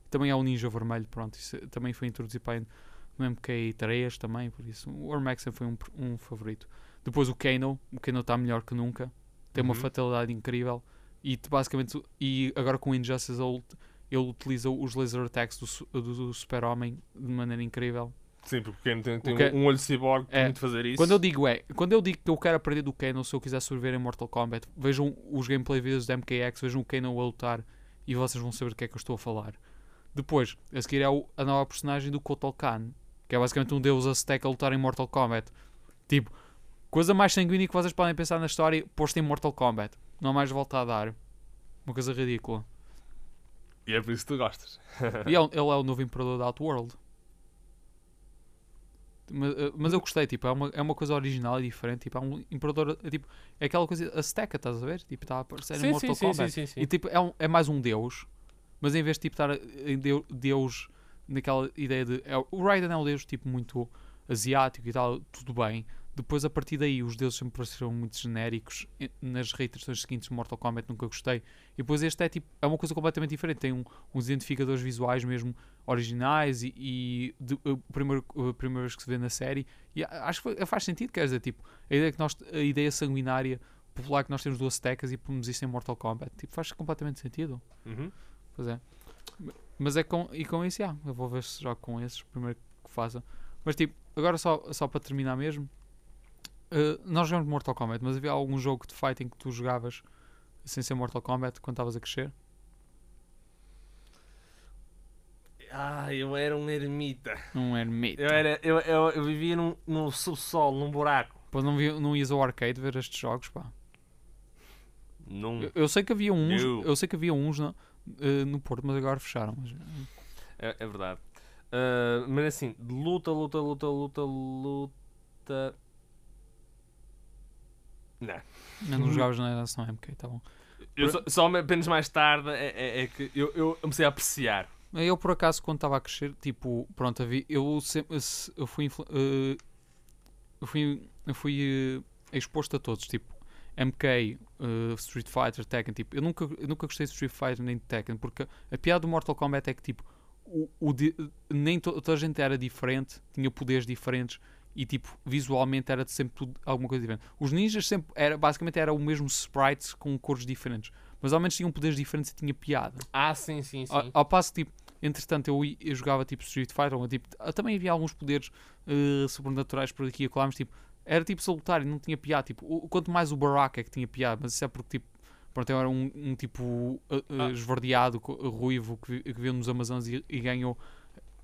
Também há o Ninja Vermelho, pronto, isso também foi introduzido para no MK3 também, por isso o Warmac sempre foi um, um favorito. Depois o Kano, o Kano está melhor que nunca, tem uma Uhum. fatalidade incrível e te- basicamente, e agora com o Injustice ele, ele utiliza os laser attacks do, do, do Super-Homem de maneira incrível. Sim, porque quem tem, tem O que- um olho cyborg É, de fazer isso. Quando eu digo é, quando eu digo que eu quero aprender do Kano se eu quiser sobreviver em Mortal Kombat, vejam os gameplay videos da MKX, vejam o Kano a lutar e vocês vão saber do que é que eu estou a falar. Depois, a seguir é o- a nova personagem do Kotal Khan, que é basicamente um deus Aztec a lutar em Mortal Kombat. Tipo, coisa mais sanguínea que vocês podem pensar na história posto em Mortal Kombat. Não há mais volta a dar. Uma coisa ridícula. E é por isso que tu gostas. E ele, ele é o novo imperador da Outworld. Mas, eh, mas eu gostei, tipo, é uma, é uma coisa original e diferente. Tipo, é um imperador, é, tipo, é aquela coisa Azteca, estás a ver? Tipo, está a aparecer em Sim, Mortal sim, Kombat. sim, sim, sim. E tipo, é, um- é mais um deus, mas em vez de tipo, estar em deu- deus naquela ideia de. É, o Raiden é um deus tipo muito asiático e tal, tudo bem. Depois, a partir daí, os deuses sempre pareceram muito genéricos. Nas reiterações seguintes, Mortal Kombat nunca gostei. E depois este é tipo, é uma coisa completamente diferente. Tem um- uns identificadores visuais mesmo originais e, e de, a, primeira, a primeira vez que se vê na série. E acho que fa- faz sentido, quer dizer, tipo, a ideia, que nós, a ideia sanguinária popular que nós temos do Aztecas e pomos isso em Mortal Kombat. Tipo, faz completamente sentido. Uhum. Pois é. Mas é com, e com isso, já. Eu vou ver se jogo com esses, primeiro que faça. Mas tipo, agora só, só para terminar mesmo. Eh, nós jogamos Mortal Kombat, mas havia algum jogo de fighting que tu jogavas sem ser Mortal Kombat quando estavas a crescer? Ah, eu era um ermita. Não era mito. Eu, era, eu, eu, eu vivia num, num subsolo, num buraco. Depois não, vi, não ias ao arcade ver estes jogos, pá. Num... Eu, eu sei que havia uns, Não. eu sei que havia uns no, eh, no Porto, mas agora fecharam. Mas, É, é verdade. Ah, mas assim, luta, luta, luta, luta, luta. Não. mas não jogavas na geração MK, tá bom. Eu só, só apenas mais tarde é, é- é que eu, eu comecei a apreciar. Eu, por acaso, quando estava a crescer, tipo, pronto, eu, sempre, se- eu fui, eh, eu fui, eu fui eh, exposto a todos, tipo, MK, eh, Street Fighter, Tekken, tipo, eu nunca, eu nunca gostei de Street Fighter nem de Tekken, porque a piada do Mortal Kombat é que, tipo, o, o nem to- toda a gente era diferente, tinha poderes diferentes e, tipo, visualmente era sempre tudo alguma coisa diferente. Os ninjas sempre, era, basicamente, era o mesmo sprites com cores diferentes, mas ao menos tinham poderes diferentes e tinha piada. Ah, sim, sim, sim. Ao, ao passo tipo, entretanto, eu, eu jogava tipo Street Fighter, ou, tipo, ah, também havia alguns poderes eh, sobrenaturais por aqui e acolá, mas tipo, era tipo solitário, não tinha piada. Tipo, o- quanto mais o Baraka é que tinha piada, mas isso é porque, tipo, pronto, eu era um, um tipo eh, Ah. esverdeado, ruivo, que, que viveu nos Amazonas e, e ganhou,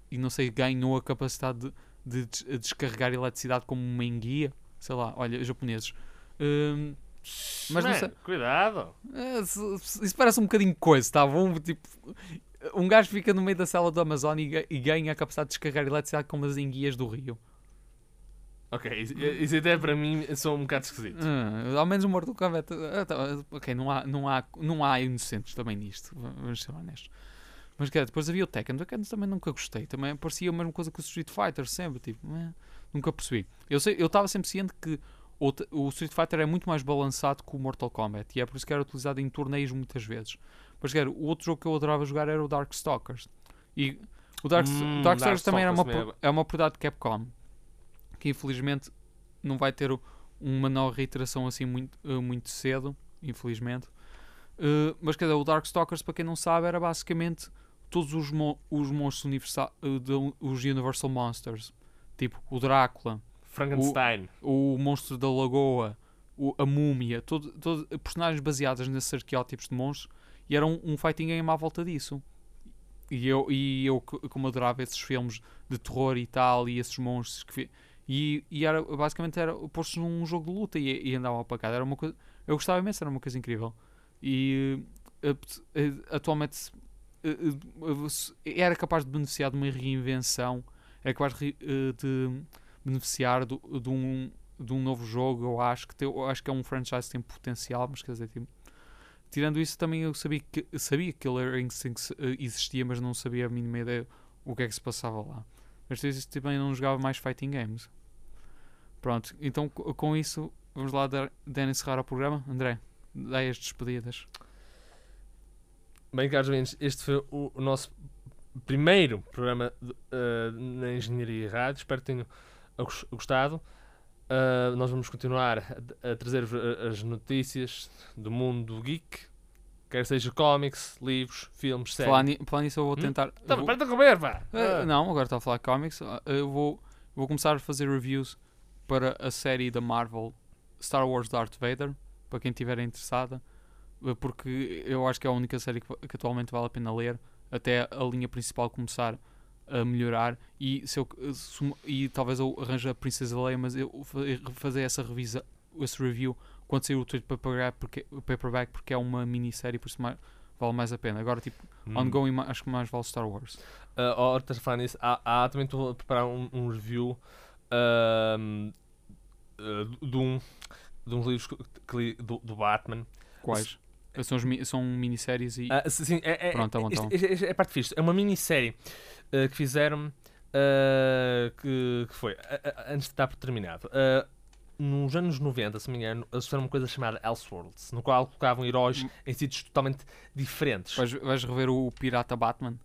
e não sei, ganhou a capacidade de, de des- descarregar eletricidade como uma enguia. Sei lá, olha, japoneses. Hum, mas não Man, sei- Cuidado. é, Isso parece um bocadinho coisa, tá bom? Tipo, um gajo fica no meio da cela do Amazon e, ga- ganha a capacidade de descarregar eletricidade como as enguias do Rio. Ok, isso, isso até para mim sou um bocado esquisito. Ah, ao menos o Mortal Kombat. ah, tá, ok, não há, não, há, não há inocentes também nisto, va- vamos ser honestos. Mas cara, depois havia o Tekken. O Tekken também nunca gostei. Também parecia a mesma coisa que o Street Fighter, sempre. Tipo, eh, nunca percebi. Eu estava sempre ciente que o, o Street Fighter é muito mais balançado que o Mortal Kombat. E é por isso que era utilizado em torneios muitas vezes. Mas cara, o outro jogo que eu adorava jogar era o Darkstalkers. E o Dark, Hum, Darkstalkers também era uma, Darkstalkers é uma propriedade de Capcom. Que infelizmente não vai ter uma nova reiteração assim muito, eh, muito cedo, infelizmente. Eh, mas quer dizer, o Darkstalkers, para quem não sabe, era basicamente todos os, mo- os monstros universal, eh, os Universal Monsters. Tipo, o Drácula, Frankenstein. o monstro da lagoa, o- a múmia, todo, todo- personagens baseadas nesses arqueótipos de monstros, e era um, um fighting game à volta disso. E eu, e eu co- como adorava esses filmes de terror e tal, e esses monstros que e, e era basicamente era postos num jogo de luta e, e andavam para cá. Era uma coisa, eu gostava imenso, era uma coisa incrível. E eh, eh, atualmente era capaz de beneficiar de uma reinvenção, era capaz de, eh, de beneficiar do- de, um, de um novo jogo. Eu acho que, eu acho que é um franchise que tem potencial, mas quer dizer, tipo, tirando isso, também eu sabia que sabia que Killer Instinct eh, existia, mas não sabia a mínima ideia o que é que se passava lá. Mas também não jogava mais fighting games. Pronto, então co- com isso vamos lá dar, dar encerrar o programa. André, dá as despedidas. Bem, caros ouvintes, este foi o, o nosso primeiro programa de- eh, na Engenharia Rádio. Espero que tenham gos- gostado. Uh, nós vamos continuar a, a trazer-vos a- as notícias do mundo geek, quer seja cómics, livros, filmes, séries. Falar, ni- falar nisso, eu vou Hum? tentar. eu Tá, vou- para de comer! Eh, Ah. não, agora está a falar de comics. Ah, Eu vou, vou começar a fazer reviews para a série da Marvel Star Wars Darth Vader, para quem estiver interessada, eh, porque eu acho que é a única série que, que atualmente vale a pena ler, até a linha principal começar a melhorar e, se eu, se uma- e talvez eu arranje a Princesa Leia, mas eu fa- fazer essa revisa, esse review quando sair o trade paperback porque, paperback porque é uma minissérie, por isso mais, vale mais a pena. Agora, tipo, Hum. ongoing, acho que mais vale Star Wars. Uh, oh, estás a falar nisso? Há, há também estou a preparar um, um review uh, de, um, de uns livros que li do, do Batman. Quais? São, os mi- são minisséries e. Ah, sim, é, é, Pronto, isto é a parte fixe. É uma minissérie uh, que fizeram uh, que, que foi a- antes de estar terminado. Uh, nos anos 90, se me engano, eles fizeram uma coisa chamada Elseworlds, no qual colocavam heróis Hum. em sítios totalmente diferentes. Vais, vais rever o Pirata Batman?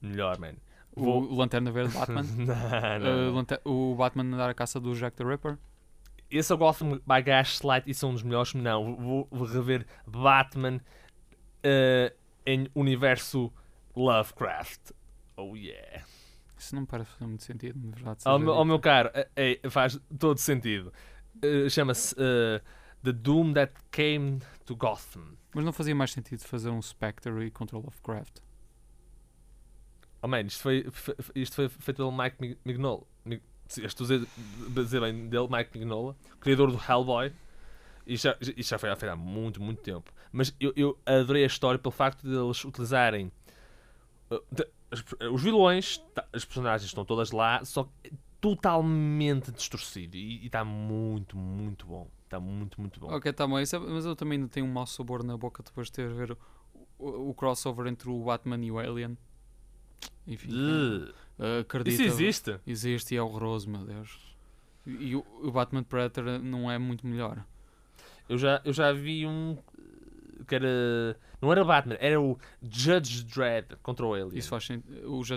Melhor, man. O Vou- Lanterna Verde Batman? [laughs] não, Uh, não, o Batman andar à caça do Jack the Ripper? Esse é o Gotham by Gaslight e são um dos melhores. Não, vou, vou rever Batman eh, em universo Lovecraft. Oh yeah. Isso não me parece fazer muito sentido, na verdade. Ao meu, ao meu caro, é- é- faz todo sentido. Eh, Chama-se eh, The Doom That Came to Gotham. Mas não fazia mais sentido fazer um Spectre e contra Lovecraft. Oh man, isto foi, isto foi feito pelo Mike Mig- Dizer bem dele, Mike Mignola, criador do Hellboy. Isto já, isto já foi feito há muito, muito tempo. Mas eu, eu adorei a história pelo facto de eles utilizarem uh, de- as- os vilões, tá, as personagens estão todas lá, só que totalmente distorcido. E está muito, muito bom. Está muito, muito bom. Ok, tá bom. É- mas eu também tenho um mau sabor na boca depois de ter a ver o, o- o crossover entre o Batman e o Alien. Enfim, Ugh. Uh, acredita. Isso existe? Existe e é horroroso, meu Deus. E, o, o Batman Predator não é muito melhor. Eu já, eu já vi um que era. Não era Batman, era o Judge Dredd contra o Alien. Isso faz sentido. O já-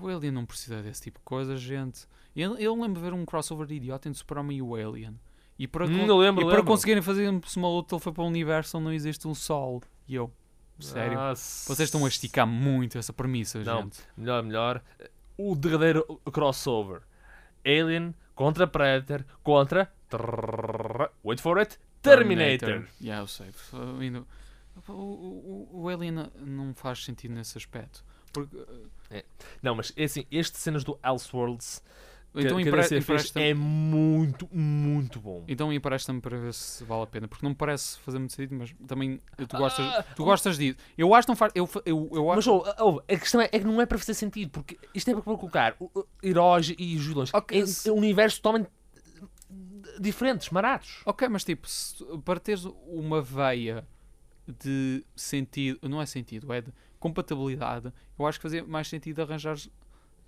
O Alien não precisa desse tipo de coisa, gente. Eu, eu lembro de ver um crossover de idiota entre o Super-Homem e o Alien. E para, Hum, con- lembro, e para lembro. conseguirem fazer uma luta, ele foi para um universo onde não existe um sol. E eu, sério. Ah, Vocês estão a esticar muito essa premissa, Não. gente. Melhor, melhor. O derradeiro crossover: Alien contra Predator contra. Wait for it. Terminator. Yeah, eu sei. O, o- o- Alien não faz sentido nesse aspecto. Porque, uh, Não, mas é assim, este cenas do Elseworlds que, então, que a empre- é muito, muito bom. então empresta-me para ver se vale a pena. Porque não me parece fazer muito sentido, mas também tu gostas, Ah, tu gostas disso. Eu acho que não faz. Eu, eu, eu Mas acho. oh, oh, a questão é, é que não é para fazer sentido, porque isto é para colocar heróis e vilões Ok, em, se- em universos totalmente diferentes, marados. Ok, mas tipo, se- para teres uma veia de sentido, não é sentido, é de compatibilidade, eu acho que fazia mais sentido arranjar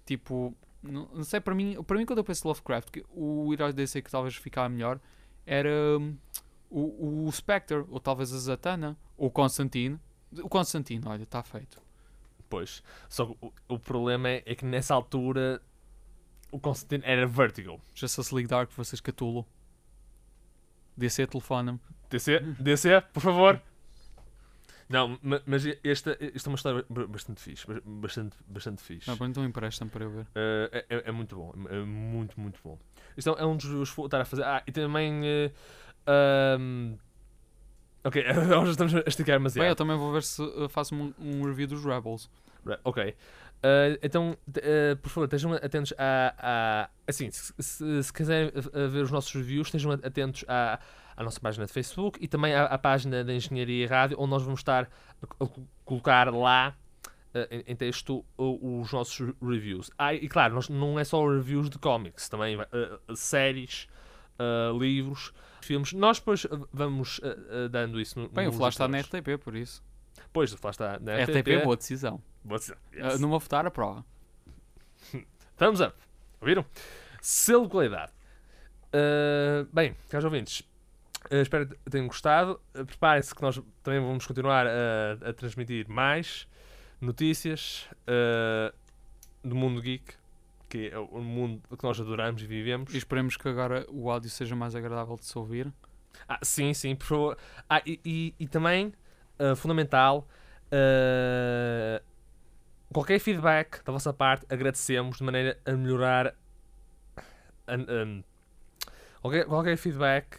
tipo, não, não sei, para mim, para mim quando eu penso Lovecraft, o herói DC que talvez ficava melhor era hum, o, o Spectre, ou talvez a Zatanna, ou o Constantine. O Constantine, olha, está feito. Pois, só que o, o problema é, é que nessa altura o Constantine era Vertigo. Justice League Dark vocês Catulo. DC telefona-me. DC, DC, por favor. [laughs] Não, ma- mas esta, esta é uma história ba- bastante fixe. ba- Bastante, bastante fixe. Ah, bom, então empresta-me para eu ver. Eh, é, é- é muito bom. É muito, muito bom. Isto é um dos que vou estar a fazer. Ah, e também. eh, ahm, ok, [laughs] agora já estamos a esticar Bem, eu demasiado. também vou ver se uh, faço um, um review dos Rebels. Ok. Eh, então, eh, por favor, estejam atentos a. a- assim, se, se, se quiserem eh, ver os nossos reviews, estejam atentos à, à nossa página de Facebook e também à, à página da Engenharia Rádio, onde nós vamos estar a, a co- colocar lá eh, em, em texto os nossos reviews. Ah, e claro, nós, não é só reviews de cómics, também eh, séries, eh, livros, filmes. Nós depois vamos eh, dando isso no Bem, o Flash está na. RTP, por isso. Pois, o Flash está na RTP, boa decisão. Boa decisão, Uh, yes. não vou votar a prova. [laughs] Thumbs up. Ouviram? Selo de qualidade. Uh, bem, caros ouvintes, uh, espero que tenham gostado. Uh, Preparem-se que nós também vamos continuar a, a transmitir mais notícias uh, do mundo geek, que é o mundo que nós adoramos e vivemos. E esperemos que agora o áudio seja mais agradável de se ouvir. Ah, sim, sim, por favor. Ah, e, e- e também, fundamental, qualquer feedback da vossa parte, agradecemos de maneira a melhorar. qualquer, qualquer feedback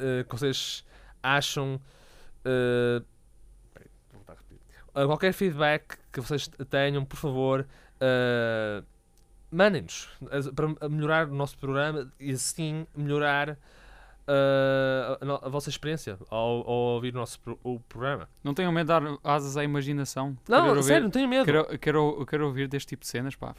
uh, que vocês acham. uh, qualquer feedback que vocês tenham, por favor, uh, mandem-nos para melhorar o nosso programa e assim melhorar uh, a, a vossa experiência ao, ao ouvir o nosso pro- o programa. Não tenham medo de dar asas à imaginação. Não, Quero ouvir- sério, não tenho medo. Quero, quero, quero ouvir deste tipo de cenas, pá.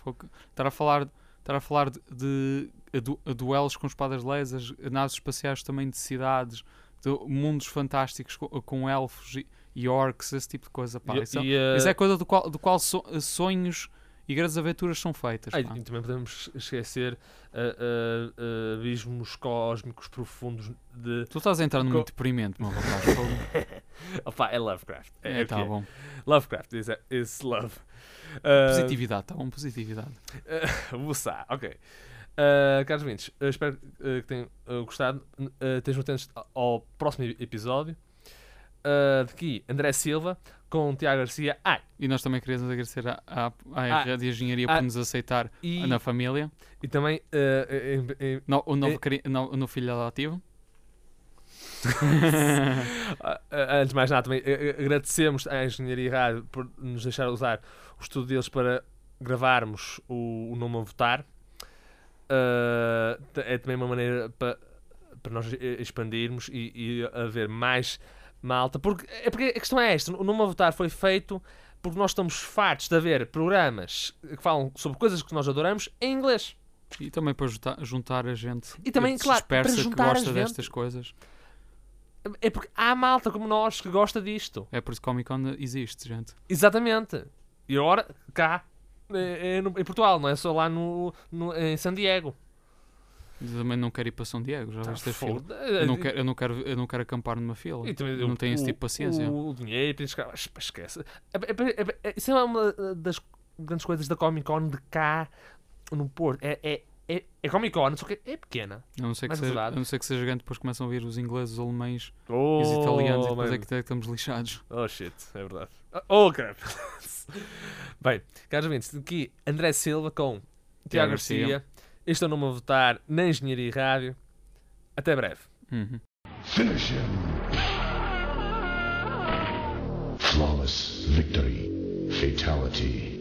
Estar a falar, estar a falar de, de- a du- a duelos com espadas lasers, naves espaciais também de cidades, de mundos fantásticos com, com elfos e, e orcs, esse tipo de coisa, pá. E- isso, e, uh, isso é coisa do qual, do qual so- sonhos E grandes aventuras são feitas. Ah, e também podemos esquecer ah, ah, abismos cósmicos profundos de. Tu estás a entrar num Co- muito deprimente, meu rapaz. [laughs] [laughs] Opa, é Lovecraft. É, É, que tá é. bom. Lovecraft is, is love. Ah, Positividade, tá bom, positividade. [laughs] Buçá, ok. Uh, caros ouvintes, eu espero uh, que tenham uh, gostado. Uh, estejam atentos ao próximo episódio. Uh, daqui, André Silva com Tiago Garcia. Ah, E nós também queríamos agradecer à, à, Ah, Engenharia ah, por nos aceitar e, na família. e também uh, em- em- No, o novo, E- cari- no, o novo filho adotivo. [laughs] Antes de mais nada, também eh, eh, agradecemos à Engenharia Rádio por nos deixar usar o estudo deles para gravarmos o, o Nome a Votar. T- é também uma maneira para, para nós expandirmos e, e haver mais malta. Porque, é porque a questão é esta: o Nome a Votar foi feito porque nós estamos fartos de haver programas que falam sobre coisas que nós adoramos em inglês. E também para juntar, juntar a gente E também, claro, para que juntar a gosta destas coisas. É porque há malta como nós que gosta disto. É por isso que Comic Con existe, gente. Exatamente. E agora, cá, é, é no- em Portugal, não é só lá no, no- em San Diego. Eu também não quero ir para São Diego, já Tá, viste a fila. Eu não, quero, eu, não quero, eu não quero acampar numa fila. Também não tenho esse tipo de paciência. O, o dinheiro, tens que... esquece. É- é- é- é- isso é uma das grandes coisas da Comic Con de cá no Porto. É, é, é, é Comic Con, só que é pequena. A não, ser que seja, a não ser que seja grande, depois começam a vir os ingleses, os alemães Oh, e os italianos, e depois man. é que, é que estamos lixados. Oh shit, é verdade. Oh crap. [laughs] Bem, caros ouvintes, aqui André Silva com Tiago Tiago Garcia. Garcia. Este é o nome a votar na Engenharia e Rádio. Até breve. Uhum. Finish him. Flawless victory. Fatality.